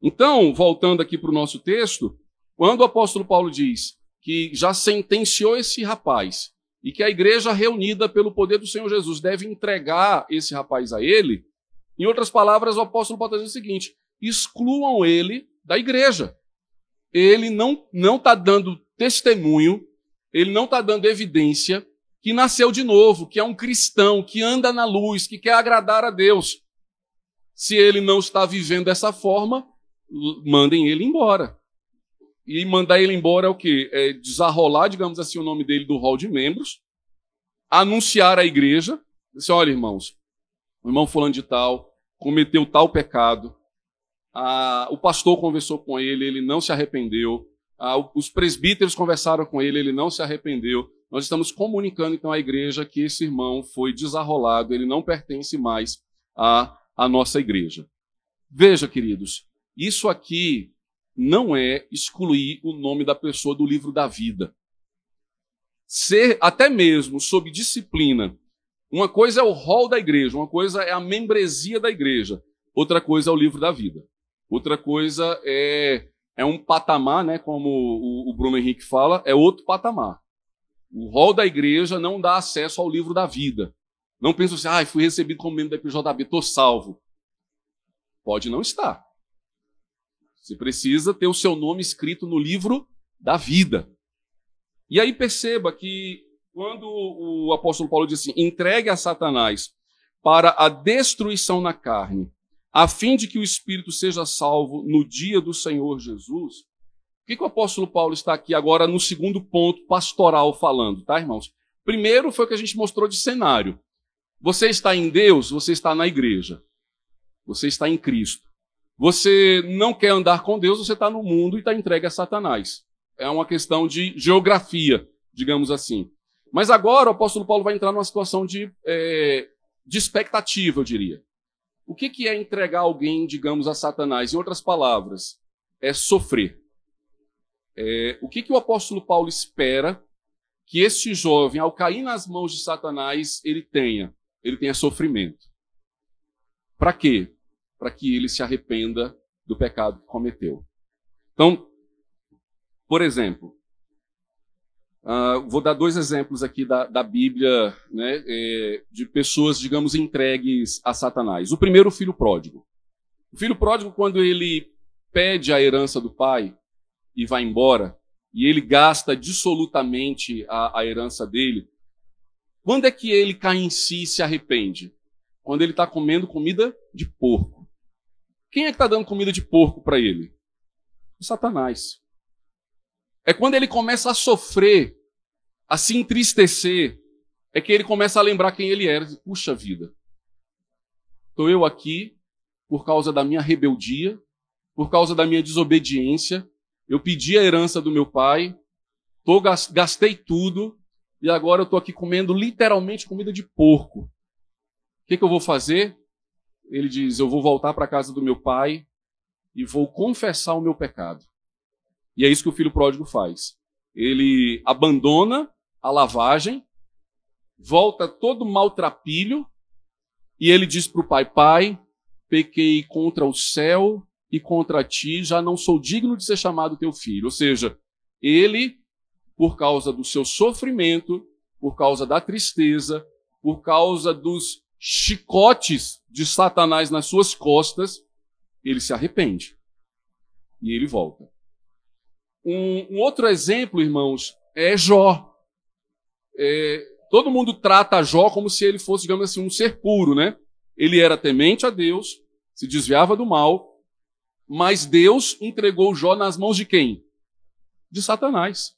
Então, voltando aqui para o nosso texto, quando o apóstolo Paulo diz que já sentenciou esse rapaz e que a igreja reunida pelo poder do Senhor Jesus deve entregar esse rapaz a ele, em outras palavras, o apóstolo Paulo diz o seguinte: excluam ele da igreja. Ele não não está dando testemunho, ele não está dando evidência que nasceu de novo, que é um cristão, que anda na luz, que quer agradar a Deus. Se ele não está vivendo dessa forma, mandem ele embora. E mandar ele embora é o quê? É desarrolar, digamos assim, o nome dele do hall de membros, anunciar à igreja, dizer, olha, irmãos, o irmão fulano de tal cometeu tal pecado, ah, o pastor conversou com ele, ele não se arrependeu. Ah, os presbíteros conversaram com ele, ele não se arrependeu. Nós estamos comunicando então à igreja que esse irmão foi desarrolado, ele não pertence mais à, à nossa igreja. Veja, queridos, isso aqui não é excluir o nome da pessoa do livro da vida. Ser, até mesmo sob disciplina, uma coisa é o rol da igreja, uma coisa é a membresia da igreja, outra coisa é o livro da vida. Outra coisa é, é um patamar, né, como o, o Bruno Henrique fala, é outro patamar. O rol da igreja não dá acesso ao livro da vida. Não pensa assim, ah, fui recebido como membro da IPJB, estou salvo. Pode não estar. Você precisa ter o seu nome escrito no livro da vida. E aí perceba que quando o apóstolo Paulo diz assim, entregue a Satanás para a destruição na carne a fim de que o espírito seja salvo no dia do Senhor Jesus. O que, que o apóstolo Paulo está aqui agora no segundo ponto pastoral falando, tá, irmãos? Primeiro foi o que a gente mostrou de cenário. Você está em Deus, você está na igreja. Você está em Cristo. Você não quer andar com Deus, você está no mundo e está entregue a Satanás. É uma questão de geografia, digamos assim. Mas agora o apóstolo Paulo vai entrar numa situação de, é, de expectativa, eu diria. O que, que é entregar alguém, digamos, a Satanás? Em outras palavras, é sofrer. É, o que, que o apóstolo Paulo espera que este jovem, ao cair nas mãos de Satanás, ele tenha? Ele tenha sofrimento. Para quê? Para que ele se arrependa do pecado que cometeu. Então, por exemplo, Uh, vou dar dois exemplos aqui da, da Bíblia, né, é, de pessoas, digamos, entregues a Satanás. O primeiro, o filho pródigo. O filho pródigo, quando ele pede a herança do pai e vai embora, e ele gasta dissolutamente a, a herança dele, quando é que ele cai em si e se arrepende? Quando ele está comendo comida de porco. Quem é que está dando comida de porco para ele? O Satanás. É quando ele começa a sofrer, a se entristecer, é que ele começa a lembrar quem ele era. Puxa vida, estou eu aqui por causa da minha rebeldia, por causa da minha desobediência. Eu pedi a herança do meu pai, tô, gastei tudo, e agora eu estou aqui comendo literalmente comida de porco. O que, que eu vou fazer? Ele diz: Eu vou voltar para a casa do meu pai e vou confessar o meu pecado. E é isso que o filho pródigo faz. Ele abandona a lavagem, volta todo maltrapilho, e ele diz para o pai: Pai, pequei contra o céu e contra ti, já não sou digno de ser chamado teu filho. Ou seja, ele, por causa do seu sofrimento, por causa da tristeza, por causa dos chicotes de Satanás nas suas costas, ele se arrepende. E ele volta. Um, um outro exemplo, irmãos, é Jó. É, todo mundo trata Jó como se ele fosse, digamos assim, um ser puro, né? Ele era temente a Deus, se desviava do mal, mas Deus entregou Jó nas mãos de quem? De Satanás.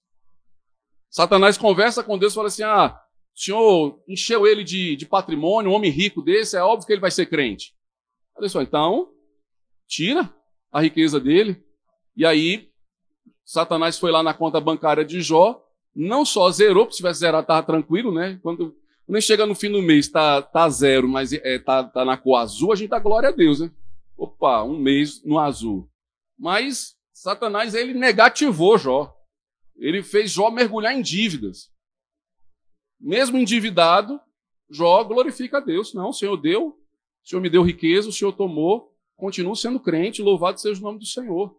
Satanás conversa com Deus e fala assim: ah, o senhor encheu ele de, de patrimônio, um homem rico desse, é óbvio que ele vai ser crente. Olha só, então, tira a riqueza dele. E aí, Satanás foi lá na conta bancária de Jó, não só zerou, porque se tivesse zerado, estava tranquilo, né? Quando, quando chega no fim do mês, está tá zero, mas é, tá, tá na cor azul, a gente dá glória a Deus, né? Opa, um mês no azul. Mas Satanás, ele negativou Jó. Ele fez Jó mergulhar em dívidas. Mesmo endividado, Jó glorifica a Deus. Não, o Senhor deu, o Senhor me deu riqueza, o Senhor tomou, continuo sendo crente, louvado seja o nome do Senhor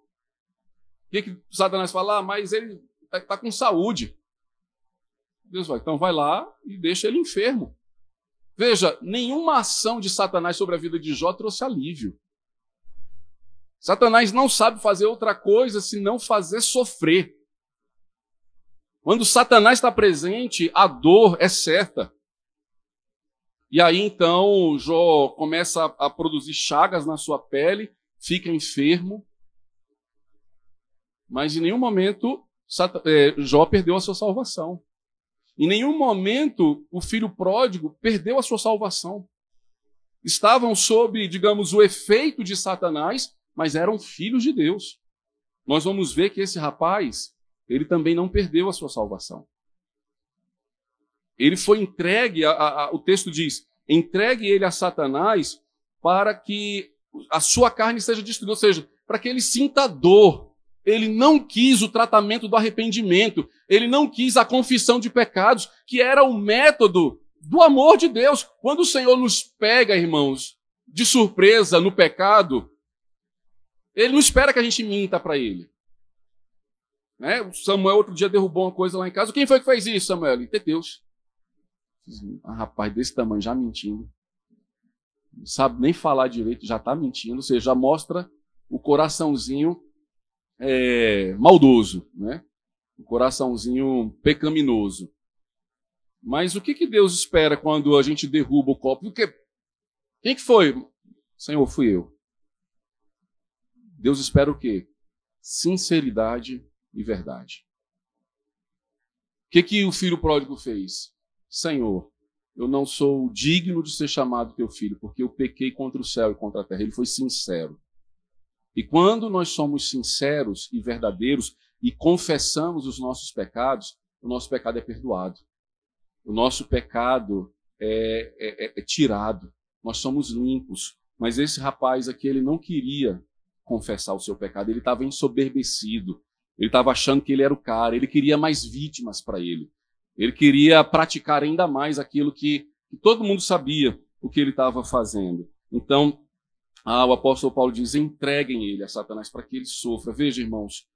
que, que Satanás fala? Ah, mas ele está tá com saúde. Deus vai, então vai lá e deixa ele enfermo. Veja, nenhuma ação de Satanás sobre a vida de Jó trouxe alívio. Satanás não sabe fazer outra coisa senão fazer sofrer. Quando Satanás está presente, a dor é certa. E aí então Jó começa a produzir chagas na sua pele, fica enfermo, mas em nenhum momento é, Jó perdeu a sua salvação. Em nenhum momento o filho pródigo perdeu a sua salvação. Estavam sob, digamos, o efeito de Satanás, mas eram filhos de Deus. Nós vamos ver que esse rapaz, ele também não perdeu a sua salvação. Ele foi entregue, a, a, o texto diz, entregue ele a Satanás para que a sua carne seja destruída, ou seja, para que ele sinta dor, ele não quis o tratamento do arrependimento, ele não quis a confissão de pecados, que era o método do amor de Deus. Quando o Senhor nos pega, irmãos, de surpresa no pecado, ele não espera que a gente minta para ele. Né? O Samuel outro dia derrubou uma coisa lá em casa. Quem foi que fez isso, Samuel? E Deus. Rapaz, desse tamanho, já mentindo. Não sabe nem falar direito, já está mentindo. Ou seja, já mostra o coraçãozinho é, maldoso, né? um coraçãozinho pecaminoso. Mas o que, que Deus espera quando a gente derruba o copo? Quem que foi? Senhor, fui eu. Deus espera o quê? Sinceridade e verdade. O que, que o filho pródigo fez? Senhor, eu não sou digno de ser chamado teu filho, porque eu pequei contra o céu e contra a terra. Ele foi sincero. E quando nós somos sinceros e verdadeiros e confessamos os nossos pecados, o nosso pecado é perdoado. O nosso pecado é, é, é, é tirado. Nós somos limpos. Mas esse rapaz aqui, ele não queria confessar o seu pecado. Ele estava ensoberbecido. Ele estava achando que ele era o cara. Ele queria mais vítimas para ele. Ele queria praticar ainda mais aquilo que, que todo mundo sabia o que ele estava fazendo. Então, ah, o apóstolo Paulo diz: entreguem ele a Satanás para que ele sofra. Veja, irmãos,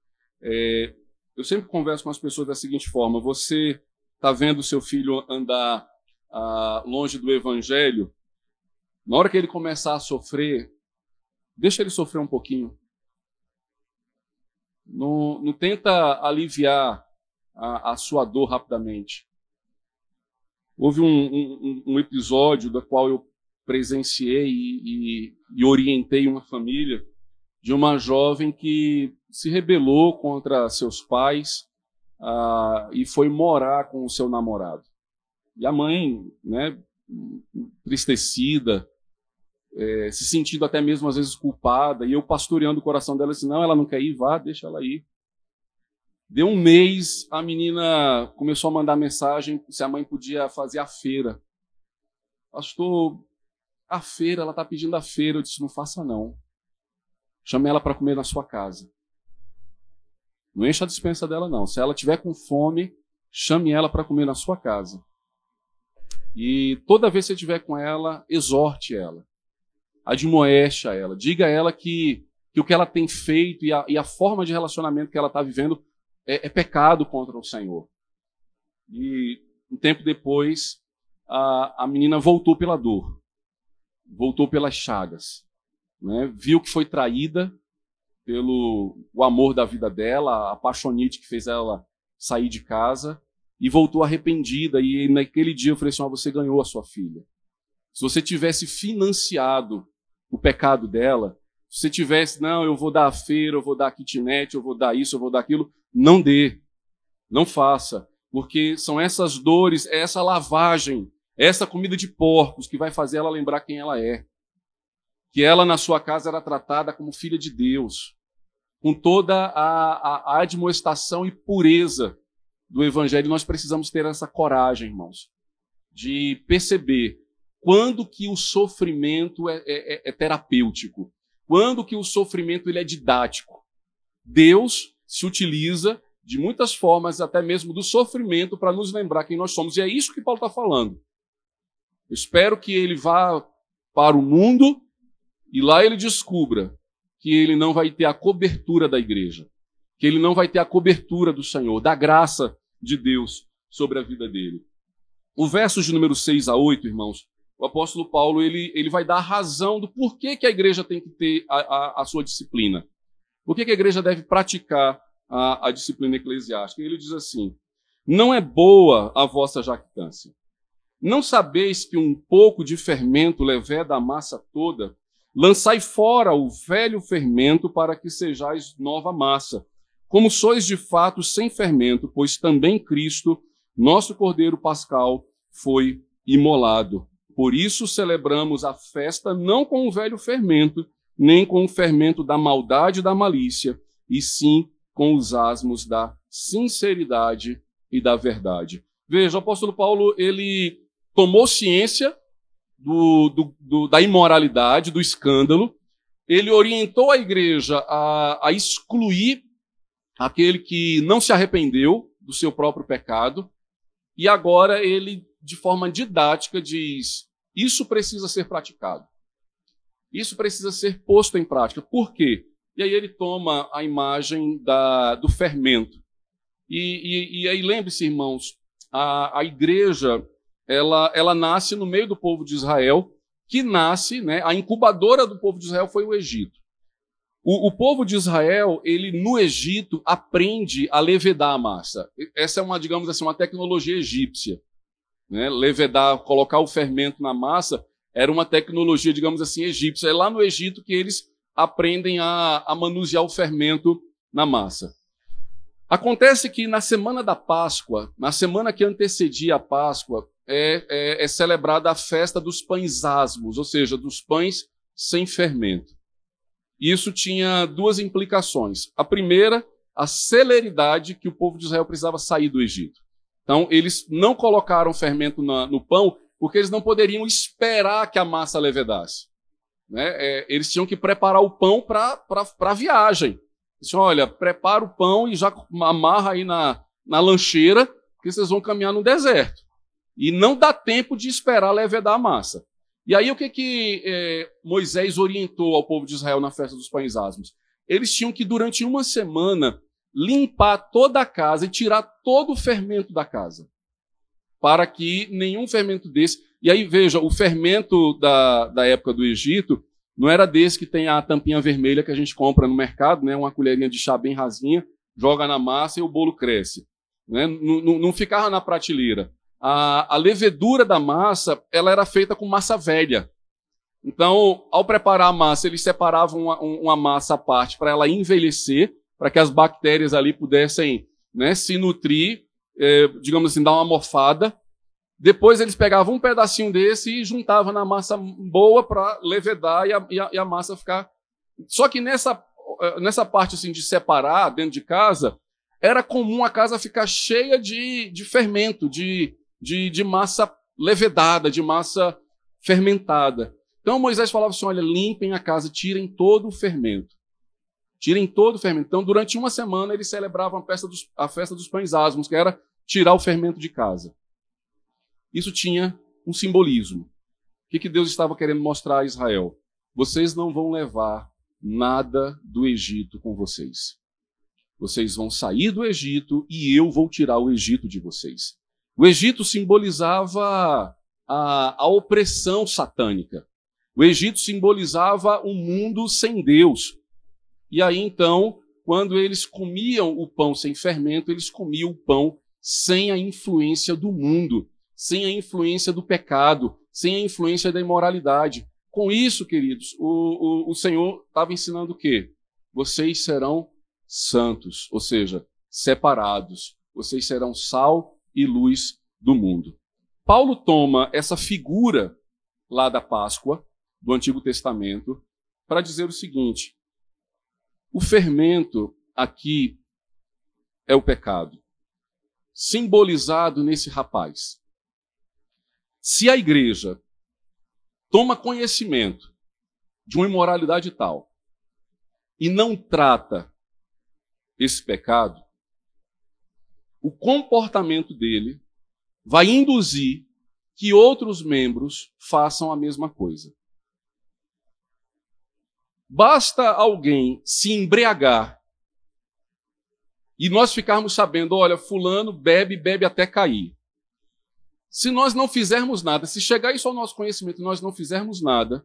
é, eu sempre converso com as pessoas da seguinte forma: você está vendo seu filho andar ah, longe do evangelho, na hora que ele começar a sofrer, deixa ele sofrer um pouquinho. Não, não tenta aliviar a, a, sua dor rapidamente. Houve um, um, um, episódio da qual eu presenciei e, e, e orientei uma família de uma jovem que se rebelou contra seus pais uh, e foi morar com o seu namorado. E a mãe, né, entristecida, é, se sentindo até mesmo às vezes culpada, e eu pastoreando o coração dela, disse: não, ela não quer ir, vá, deixa ela ir. Deu um mês, a menina começou a mandar mensagem se a mãe podia fazer a feira. Pastor, a feira, ela está pedindo a feira. Eu disse: não faça não. Chame ela para comer na sua casa. Não encha a dispensa dela, não. Se ela tiver com fome, chame ela para comer na sua casa. E toda vez que você estiver com ela, exorte ela. Admoeste a ela. Diga a ela que, que o que ela tem feito e a, e a forma de relacionamento que ela está vivendo é, é, pecado contra o Senhor. E um tempo depois, a, a menina voltou pela dor. Voltou pelas chagas né, viu que foi traída pelo o amor da vida dela, a paixonite que fez ela sair de casa, e voltou arrependida. E naquele dia eu falei assim: oh, você ganhou a sua filha. Se você tivesse financiado o pecado dela, se você tivesse, não, eu vou dar a feira, eu vou dar a kitnet, eu vou dar isso, eu vou dar aquilo, não dê. Não faça. Porque são essas dores, é essa lavagem, essa comida de porcos que vai fazer ela lembrar quem ela é que ela na sua casa era tratada como filha de Deus, com toda a, a, admoestação e pureza do Evangelho. Nós precisamos ter essa coragem, irmãos, de perceber quando que o sofrimento é, é, é, é terapêutico, quando que o sofrimento ele é didático. Deus se utiliza de muitas formas, até mesmo do sofrimento, para nos lembrar quem nós somos. E é isso que Paulo está falando. Eu espero que ele vá para o mundo e lá ele descubra que ele não vai ter a cobertura da igreja, que ele não vai ter a cobertura do Senhor, da graça de Deus sobre a vida dele. O verso de número 6 a 8, irmãos, o apóstolo Paulo ele, ele vai dar a razão do porquê que a igreja tem que ter a, a, a sua disciplina. Por que, que a igreja deve praticar a, a disciplina eclesiástica? Ele diz assim: Não é boa a vossa jactância. Não sabeis que um pouco de fermento leveda a massa toda? Lançai fora o velho fermento para que sejais nova massa, como sois de fato sem fermento, pois também Cristo, nosso Cordeiro Pascal, foi imolado. Por isso celebramos a festa não com o velho fermento, nem com o fermento da maldade e da malícia, e sim com os asmos da sinceridade e da verdade. Veja, o apóstolo Paulo, ele tomou ciência do, do, do, da imoralidade, do escândalo. Ele orientou a igreja a, a excluir aquele que não se arrependeu do seu próprio pecado. E agora ele, de forma didática, diz: isso precisa ser praticado. Isso precisa ser posto em prática. Por quê? E aí ele toma a imagem da, do fermento. E, e, e aí lembre-se, irmãos, a, a igreja ela, ela nasce no meio do povo de Israel, que nasce, né, a incubadora do povo de Israel foi o Egito. O, o, povo de Israel, ele no Egito aprende a levedar a massa. Essa é uma, digamos assim, uma tecnologia egípcia. Né? Levedar, colocar o fermento na massa, era uma tecnologia, digamos assim, egípcia. É lá no Egito que eles aprendem a, a manusear o fermento na massa. Acontece que na semana da Páscoa, na semana que antecedia a Páscoa, é, é, é celebrada a festa dos pães asmos, ou seja, dos pães sem fermento. Isso tinha duas implicações. A primeira, a celeridade que o povo de Israel precisava sair do Egito. Então, eles não colocaram fermento na, no pão porque eles não poderiam esperar que a massa levedasse. Né? É, eles tinham que preparar o pão para a viagem. Disse, olha, prepara o pão e já amarra aí na, na lancheira, porque vocês vão caminhar no deserto. E não dá tempo de esperar levedar a massa. E aí o que, que é, Moisés orientou ao povo de Israel na festa dos pães asmos? Eles tinham que, durante uma semana, limpar toda a casa e tirar todo o fermento da casa, para que nenhum fermento desse. E aí veja, o fermento da, da época do Egito não era desse que tem a tampinha vermelha que a gente compra no mercado, né? Uma colherinha de chá bem rasinha, joga na massa e o bolo cresce. Né? Não, não, não ficava na prateleira. A, a levedura da massa ela era feita com massa velha. Então, ao preparar a massa, eles separavam uma, uma massa à parte para ela envelhecer, para que as bactérias ali pudessem né, se nutrir, é, digamos assim, dar uma morfada. Depois eles pegavam um pedacinho desse e juntavam na massa boa para levedar e a, e, a, e a, massa ficar. Só que nessa, eh, nessa parte assim, de separar dentro de casa, era comum a casa ficar cheia de, de fermento, de, de, de massa levedada, de massa fermentada. Então Moisés falava assim: olha, limpem a casa, tirem todo o fermento. Tirem todo o fermento. Então, durante uma semana, eles celebravam a festa dos, a festa dos pães asmos, que era tirar o fermento de casa. Isso tinha um simbolismo. O que, que Deus estava querendo mostrar a Israel? Vocês não vão levar nada do Egito com vocês. Vocês vão sair do Egito e eu vou tirar o Egito de vocês. O Egito simbolizava a, a opressão satânica. O Egito simbolizava um mundo sem Deus. E aí então, quando eles comiam o pão sem fermento, eles comiam o pão sem a influência do mundo, sem a influência do pecado, sem a influência da imoralidade. Com isso, queridos, o, o, o Senhor estava ensinando o quê? Vocês serão santos, ou seja, separados. Vocês serão sal e luz do mundo. Paulo toma essa figura lá da Páscoa do Antigo Testamento para dizer o seguinte: o fermento aqui é o pecado, simbolizado nesse rapaz. Se a igreja toma conhecimento de uma imoralidade tal e não trata esse pecado, o comportamento dele vai induzir que outros membros façam a mesma coisa. Basta alguém se embriagar e nós ficarmos sabendo, olha, fulano bebe, bebe até cair. Se nós não fizermos nada, se chegar isso ao nosso conhecimento e nós não fizermos nada,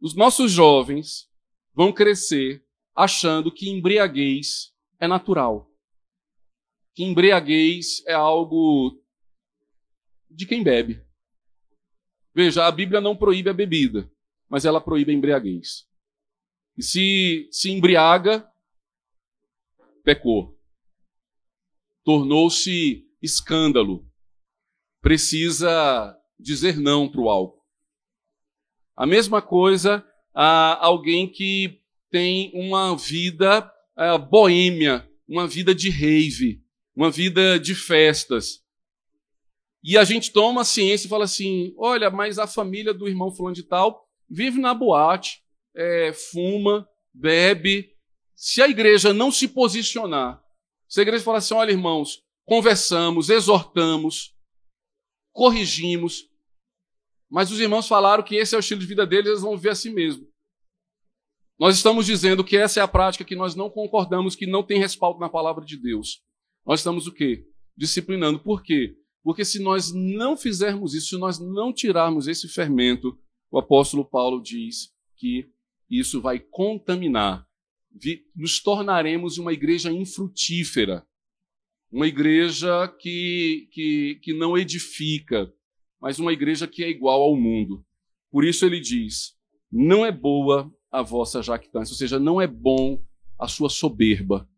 os nossos jovens vão crescer achando que embriaguez é natural. Que embriaguez é algo de quem bebe. Veja, a Bíblia não proíbe a bebida, mas ela proíbe a embriaguez. E se se embriaga, pecou. Tornou-se escândalo. Precisa dizer não para o álcool. A mesma coisa a alguém que tem uma vida uh, boêmia, uma vida de rave, uma vida de festas. E a gente toma a ciência e fala assim: olha, mas a família do irmão fulano de tal vive na boate, é, fuma, bebe. Se a igreja não se posicionar, se a igreja falar assim: olha, irmãos, conversamos, exortamos, corrigimos, mas os irmãos falaram que esse é o estilo de vida deles, eles vão viver assim mesmo. Nós estamos dizendo que essa é a prática que nós não concordamos, que não tem respaldo na palavra de Deus. Nós estamos o quê? Disciplinando. Por quê? Porque se nós não fizermos isso, se nós não tirarmos esse fermento, o apóstolo Paulo diz que isso vai contaminar. Nos tornaremos uma igreja infrutífera, uma igreja que, que, que não edifica, mas uma igreja que é igual ao mundo. Por isso ele diz: não é boa a vossa jactância, ou seja, não é bom a sua soberba.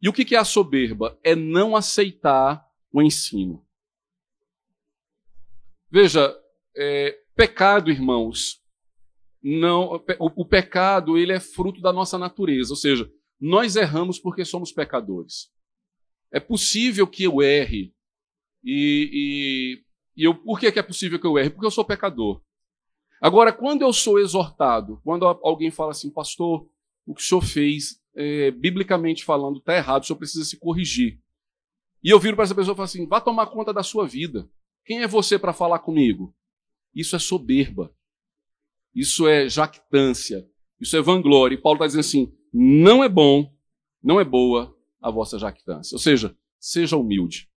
E o que é a soberba? É não aceitar o ensino. Veja, é, pecado, irmãos, não, o, o pecado ele é fruto da nossa natureza, ou seja, nós erramos porque somos pecadores. É possível que eu erre e, e, e eu, por que, que é possível que eu erre? Porque eu sou pecador. Agora, quando eu sou exortado, quando alguém fala assim, pastor, o que o senhor fez, é, biblicamente falando, está errado, o senhor precisa se corrigir. E eu viro para essa pessoa e falo assim: vá tomar conta da sua vida. Quem é você para falar comigo? Isso é soberba. Isso é jactância. Isso é vanglória. E Paulo está dizendo assim: não é bom, não é boa a vossa jactância. Ou seja, seja humilde.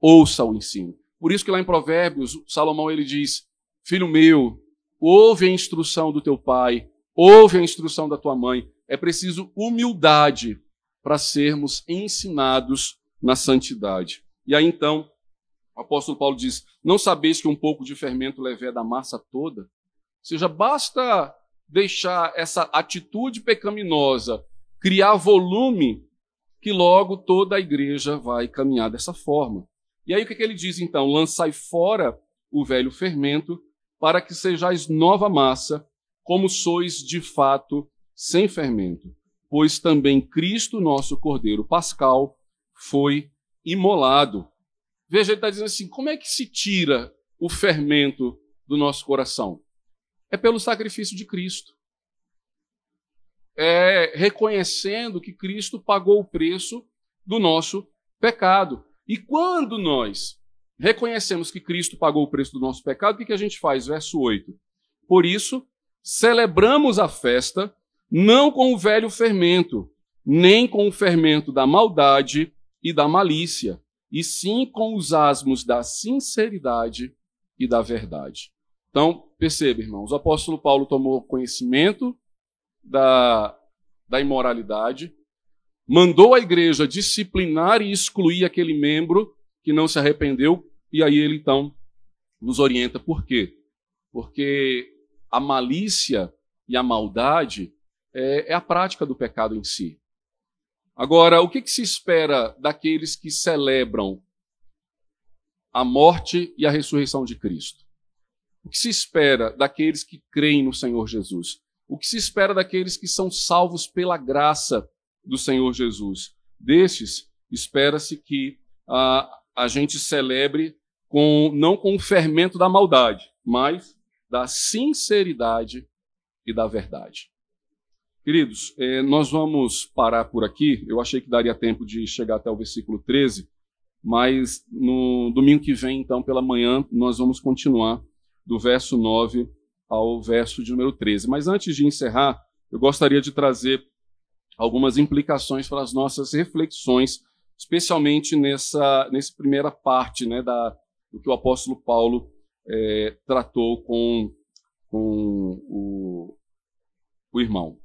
Ouça o ensino. Por isso que lá em Provérbios, Salomão ele diz: Filho meu, ouve a instrução do teu pai, ouve a instrução da tua mãe. É preciso humildade para sermos ensinados na santidade. E aí então, o apóstolo Paulo diz: Não sabeis que um pouco de fermento leve da massa toda? Ou seja, basta deixar essa atitude pecaminosa criar volume, que logo toda a igreja vai caminhar dessa forma. E aí o que, que ele diz então? Lançai fora o velho fermento, para que sejais nova massa, como sois de fato sem fermento. Pois também Cristo, nosso Cordeiro Pascal, foi imolado. Veja, ele está dizendo assim: como é que se tira o fermento do nosso coração? É pelo sacrifício de Cristo é, reconhecendo que Cristo pagou o preço do nosso pecado. E quando nós reconhecemos que Cristo pagou o preço do nosso pecado, o que, a gente faz? Verso 8. Por isso, celebramos a festa não com o velho fermento, nem com o fermento da maldade e da malícia, e sim com os asmos da sinceridade e da verdade. Então, perceba, irmãos, o apóstolo Paulo tomou conhecimento da, da imoralidade, mandou a igreja disciplinar e excluir aquele membro que não se arrependeu, e aí ele então nos orienta por quê? Porque a malícia e a maldade é, é a prática do pecado em si. Agora, o que, que se espera daqueles que celebram a morte e a ressurreição de Cristo? O que se espera daqueles que creem no Senhor Jesus? O que se espera daqueles que são salvos pela graça do Senhor Jesus? Destes, espera-se que a, a gente celebre com, não com o fermento da maldade, mas da sinceridade e da verdade. Queridos, eh, nós vamos parar por aqui. Eu achei que daria tempo de chegar até o versículo 13, mas no domingo que vem, então, pela manhã, nós vamos continuar do verso 9 ao verso de número 13. Mas antes de encerrar, eu gostaria de trazer algumas implicações para as nossas reflexões, especialmente nessa, nessa primeira parte né, da, do que o apóstolo Paulo é, tratou com, com o, o irmão.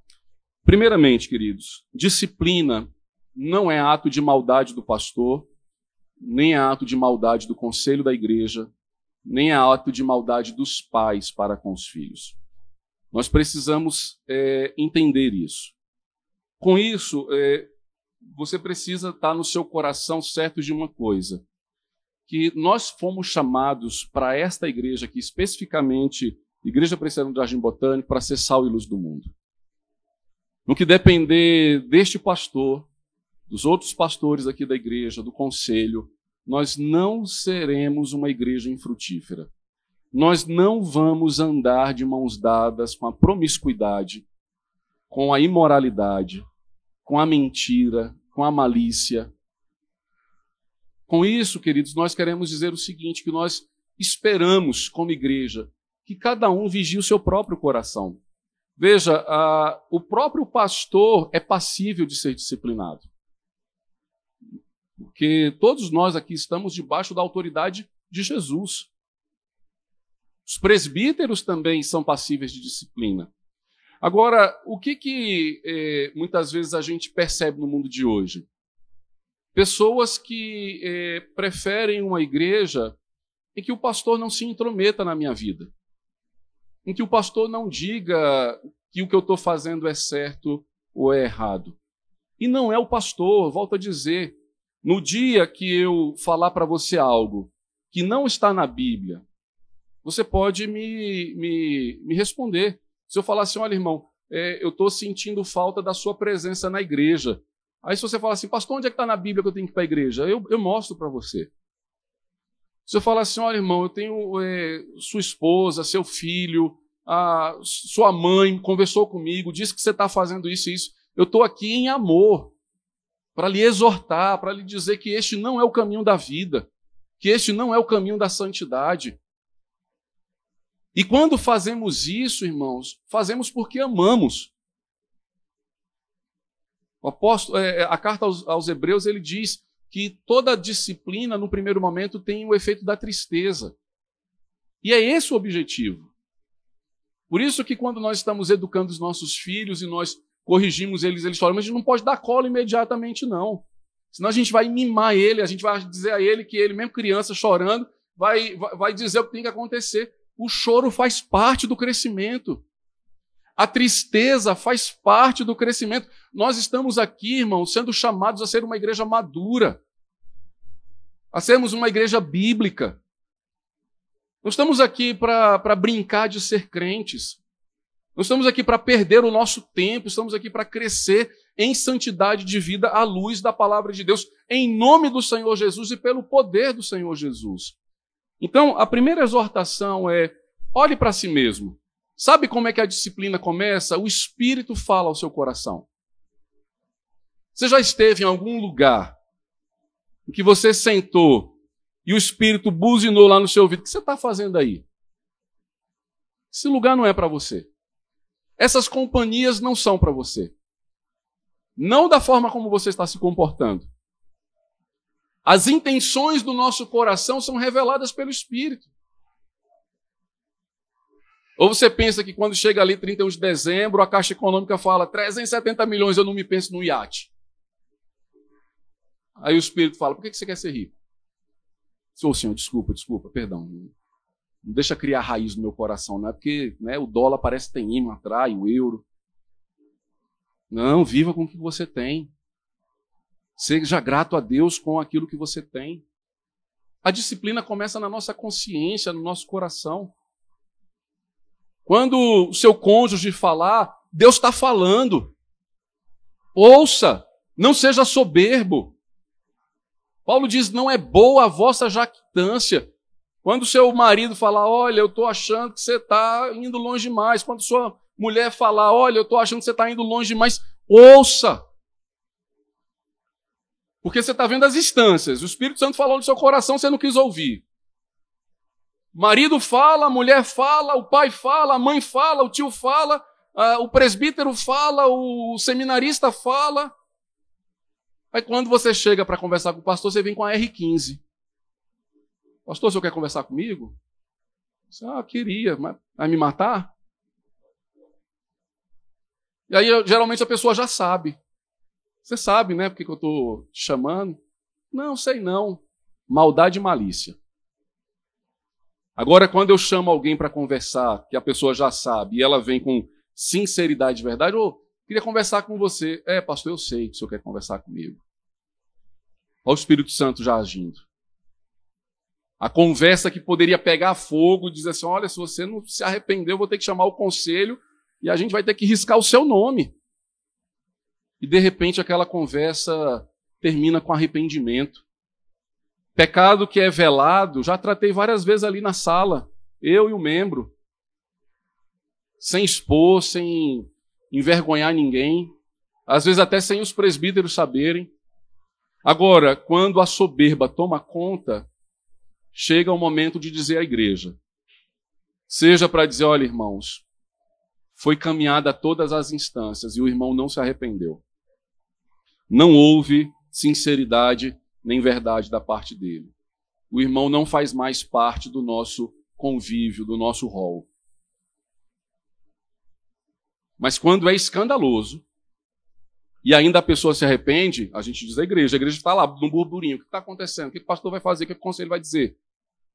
Primeiramente, queridos, disciplina não é ato de maldade do pastor, nem é ato de maldade do conselho da igreja, nem a ato de maldade dos pais para com os filhos. Nós precisamos é, entender isso. Com isso, é, você precisa estar no seu coração certo de uma coisa: que nós fomos chamados para esta igreja aqui, especificamente, Igreja Presbiteriana do Jardim Botânico, para ser sal e luz do mundo. No que depender deste pastor, dos outros pastores aqui da igreja, do conselho, nós não seremos uma igreja infrutífera. Nós não vamos andar de mãos dadas com a promiscuidade, com a imoralidade, com a mentira, com a malícia. Com isso, queridos, nós queremos dizer o seguinte: que nós esperamos, como igreja, que cada um vigie o seu próprio coração. Veja, o próprio pastor é passível de ser disciplinado. Porque todos nós aqui estamos debaixo da autoridade de Jesus. Os presbíteros também são passíveis de disciplina. Agora, o que, que eh, muitas vezes a gente percebe no mundo de hoje? Pessoas que eh, preferem uma igreja em que o pastor não se intrometa na minha vida, em que o pastor não diga que o que eu estou fazendo é certo ou é errado. E não é o pastor, volto a dizer, no dia que eu falar para você algo que não está na Bíblia, você pode me, me, me responder. Se eu falar assim, olha, irmão, é, eu estou sentindo falta da sua presença na igreja. Aí se você falar assim, pastor, onde é que está na Bíblia que eu tenho que ir para a igreja? Eu, eu mostro para você. Se eu falar assim, olha, irmão, eu tenho é, sua esposa, seu filho, sua mãe conversou comigo, disse que você está fazendo isso e isso. Eu estou aqui em amor para lhe exortar, para lhe dizer que este não é o caminho da vida, que este não é o caminho da santidade. E quando fazemos isso, irmãos, fazemos porque amamos. apóstolo, é, a carta aos, aos Hebreus ele diz que toda disciplina, no primeiro momento, tem o efeito da tristeza. E é esse o objetivo. Por isso que quando nós estamos educando os nossos filhos e nós corrigimos eles, eles falam, mas a gente não pode dar cola imediatamente, não. Senão a gente vai mimar ele, a gente vai dizer a ele que ele, mesmo criança chorando, vai, vai, dizer o que tem que acontecer. O choro faz parte do crescimento. A tristeza faz parte do crescimento. Nós estamos aqui, irmãos, sendo chamados a ser uma igreja madura, a sermos uma igreja bíblica. Não estamos aqui para brincar de ser crentes. Não estamos aqui para perder o nosso tempo, estamos aqui para crescer em santidade de vida à luz da palavra de Deus, em nome do Senhor Jesus e pelo poder do Senhor Jesus. Então, a primeira exortação é: olhe para si mesmo. Sabe como é que a disciplina começa? O Espírito fala ao seu coração. Você já esteve em algum lugar em que você sentou e o Espírito buzinou lá no seu ouvido? O que você está fazendo aí? Esse lugar não é para você. Essas companhias não são para você. Não da forma como você está se comportando. As intenções do nosso coração são reveladas pelo Espírito. Ou você pensa que quando chega ali 31 de dezembro, a Caixa Econômica fala 370 milhões, eu não me penso no iate. Aí o Espírito fala, por que você quer ser rico? Ô Senhor, desculpa, desculpa, perdão. Não deixa criar raiz no meu coração, não é porque né, o dólar parece que tem imã, atrai o euro. Não, viva com o que você tem. Seja grato a Deus com aquilo que você tem. A disciplina começa na nossa consciência, no nosso coração. Quando o seu cônjuge falar, Deus está falando. Ouça, não seja soberbo. Paulo diz: não é boa a vossa jactância. Quando seu marido falar, olha, eu estou achando que você está indo longe demais. Quando sua mulher falar, olha, eu estou achando que você está indo longe demais, ouça. Porque você está vendo as instâncias. O Espírito Santo falou no seu coração, você não quis ouvir. Marido fala, a mulher fala, o pai fala, a mãe fala, o tio fala, uh, o presbítero fala, o seminarista fala. Aí quando você chega para conversar com o pastor, você vem com a R15. Pastor, o senhor quer conversar comigo? Você, ah, queria, mas vai me matar? E aí, geralmente, a pessoa já sabe. Você sabe, né, porque que eu estou te chamando? Não, sei não. Maldade e malícia. Agora, quando eu chamo alguém para conversar, que a pessoa já sabe, e ela vem com sinceridade e verdade, ou oh, queria conversar com você. É, pastor, eu sei que o senhor quer conversar comigo. Olha o Espírito Santo já agindo. A conversa que poderia pegar fogo, dizer assim: olha, se você não se arrependeu, eu vou ter que chamar o conselho e a gente vai ter que riscar o seu nome. E de repente aquela conversa termina com arrependimento. Pecado que é velado, já tratei várias vezes ali na sala, eu e o membro, sem expor, sem envergonhar ninguém, às vezes até sem os presbíteros saberem. Agora, quando a soberba toma conta, chega o momento de dizer à igreja, seja para dizer, olha, irmãos, foi caminhada a todas as instâncias e o irmão não se arrependeu. Não houve sinceridade nem verdade da parte dele. O irmão não faz mais parte do nosso convívio, do nosso rol. Mas quando é escandaloso e ainda a pessoa se arrepende, a gente diz à igreja, a igreja está lá no burburinho, o que está acontecendo? O que o pastor vai fazer? O que o conselho vai dizer?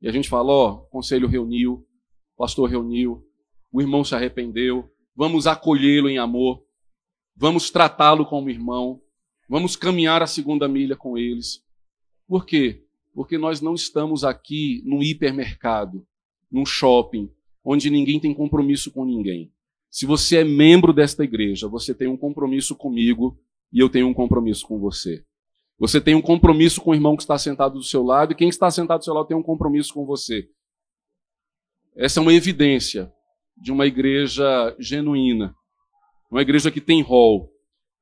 E a gente fala, ó, o conselho reuniu, o pastor reuniu, o irmão se arrependeu, vamos acolhê-lo em amor, vamos tratá-lo como irmão, vamos caminhar a segunda milha com eles. Por quê? Porque nós não estamos aqui num hipermercado, num shopping, onde ninguém tem compromisso com ninguém. Se você é membro desta igreja, você tem um compromisso comigo e eu tenho um compromisso com você. Você tem um compromisso com o irmão que está sentado do seu lado e quem está sentado do seu lado tem um compromisso com você. Essa é uma evidência de uma igreja genuína, uma igreja que tem rol.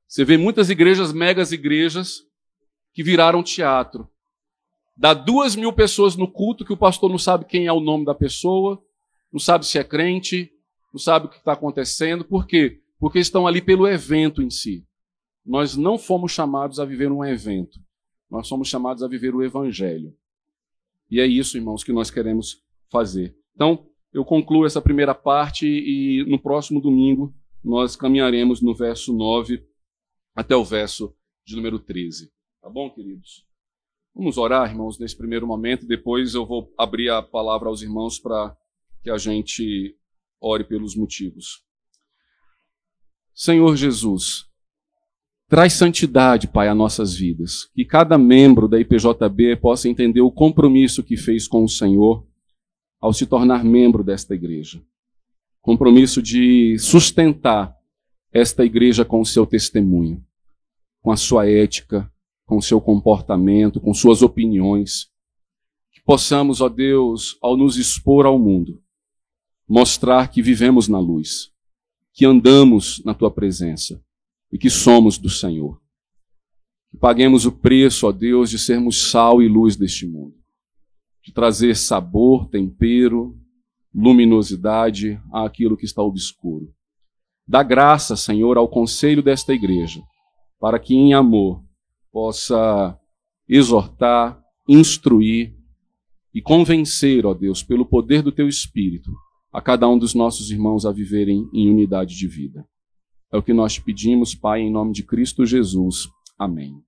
Você vê muitas igrejas, megas igrejas, que viraram teatro. Dá duas mil pessoas no culto que o pastor não sabe quem é o nome da pessoa, não sabe se é crente, não sabe o que está acontecendo. Por quê? Porque estão ali pelo evento em si. nós não fomos chamados a viver um evento, nós somos chamados a viver o Evangelho. E é isso, irmãos, que nós queremos fazer. Então, eu concluo essa primeira parte e no próximo domingo nós caminharemos no verso 9 até o verso de número 13. Tá bom, queridos? Vamos orar, irmãos, nesse primeiro momento. Depois eu vou abrir a palavra aos irmãos para que a gente ore pelos motivos. Senhor Jesus, traz santidade, Pai, a nossas vidas. Que cada membro da IPJB possa entender o compromisso que fez com o Senhor ao se tornar membro desta igreja. Compromisso de sustentar esta igreja com o seu testemunho, com a sua ética, com o seu comportamento, com suas opiniões. Que possamos, ó Deus, ao nos expor ao mundo, mostrar que vivemos na luz, que andamos na tua presença e que somos do Senhor. Que paguemos o preço, ó Deus, de sermos sal e luz deste mundo de trazer sabor, tempero, luminosidade àquilo que está obscuro. Dá graça, Senhor, ao conselho desta igreja, para que em amor possa exortar, instruir e convencer, ó Deus, pelo poder do teu Espírito, a cada um dos nossos irmãos a viverem em unidade de vida. É o que nós te pedimos, Pai, em nome de Cristo Jesus. Amém.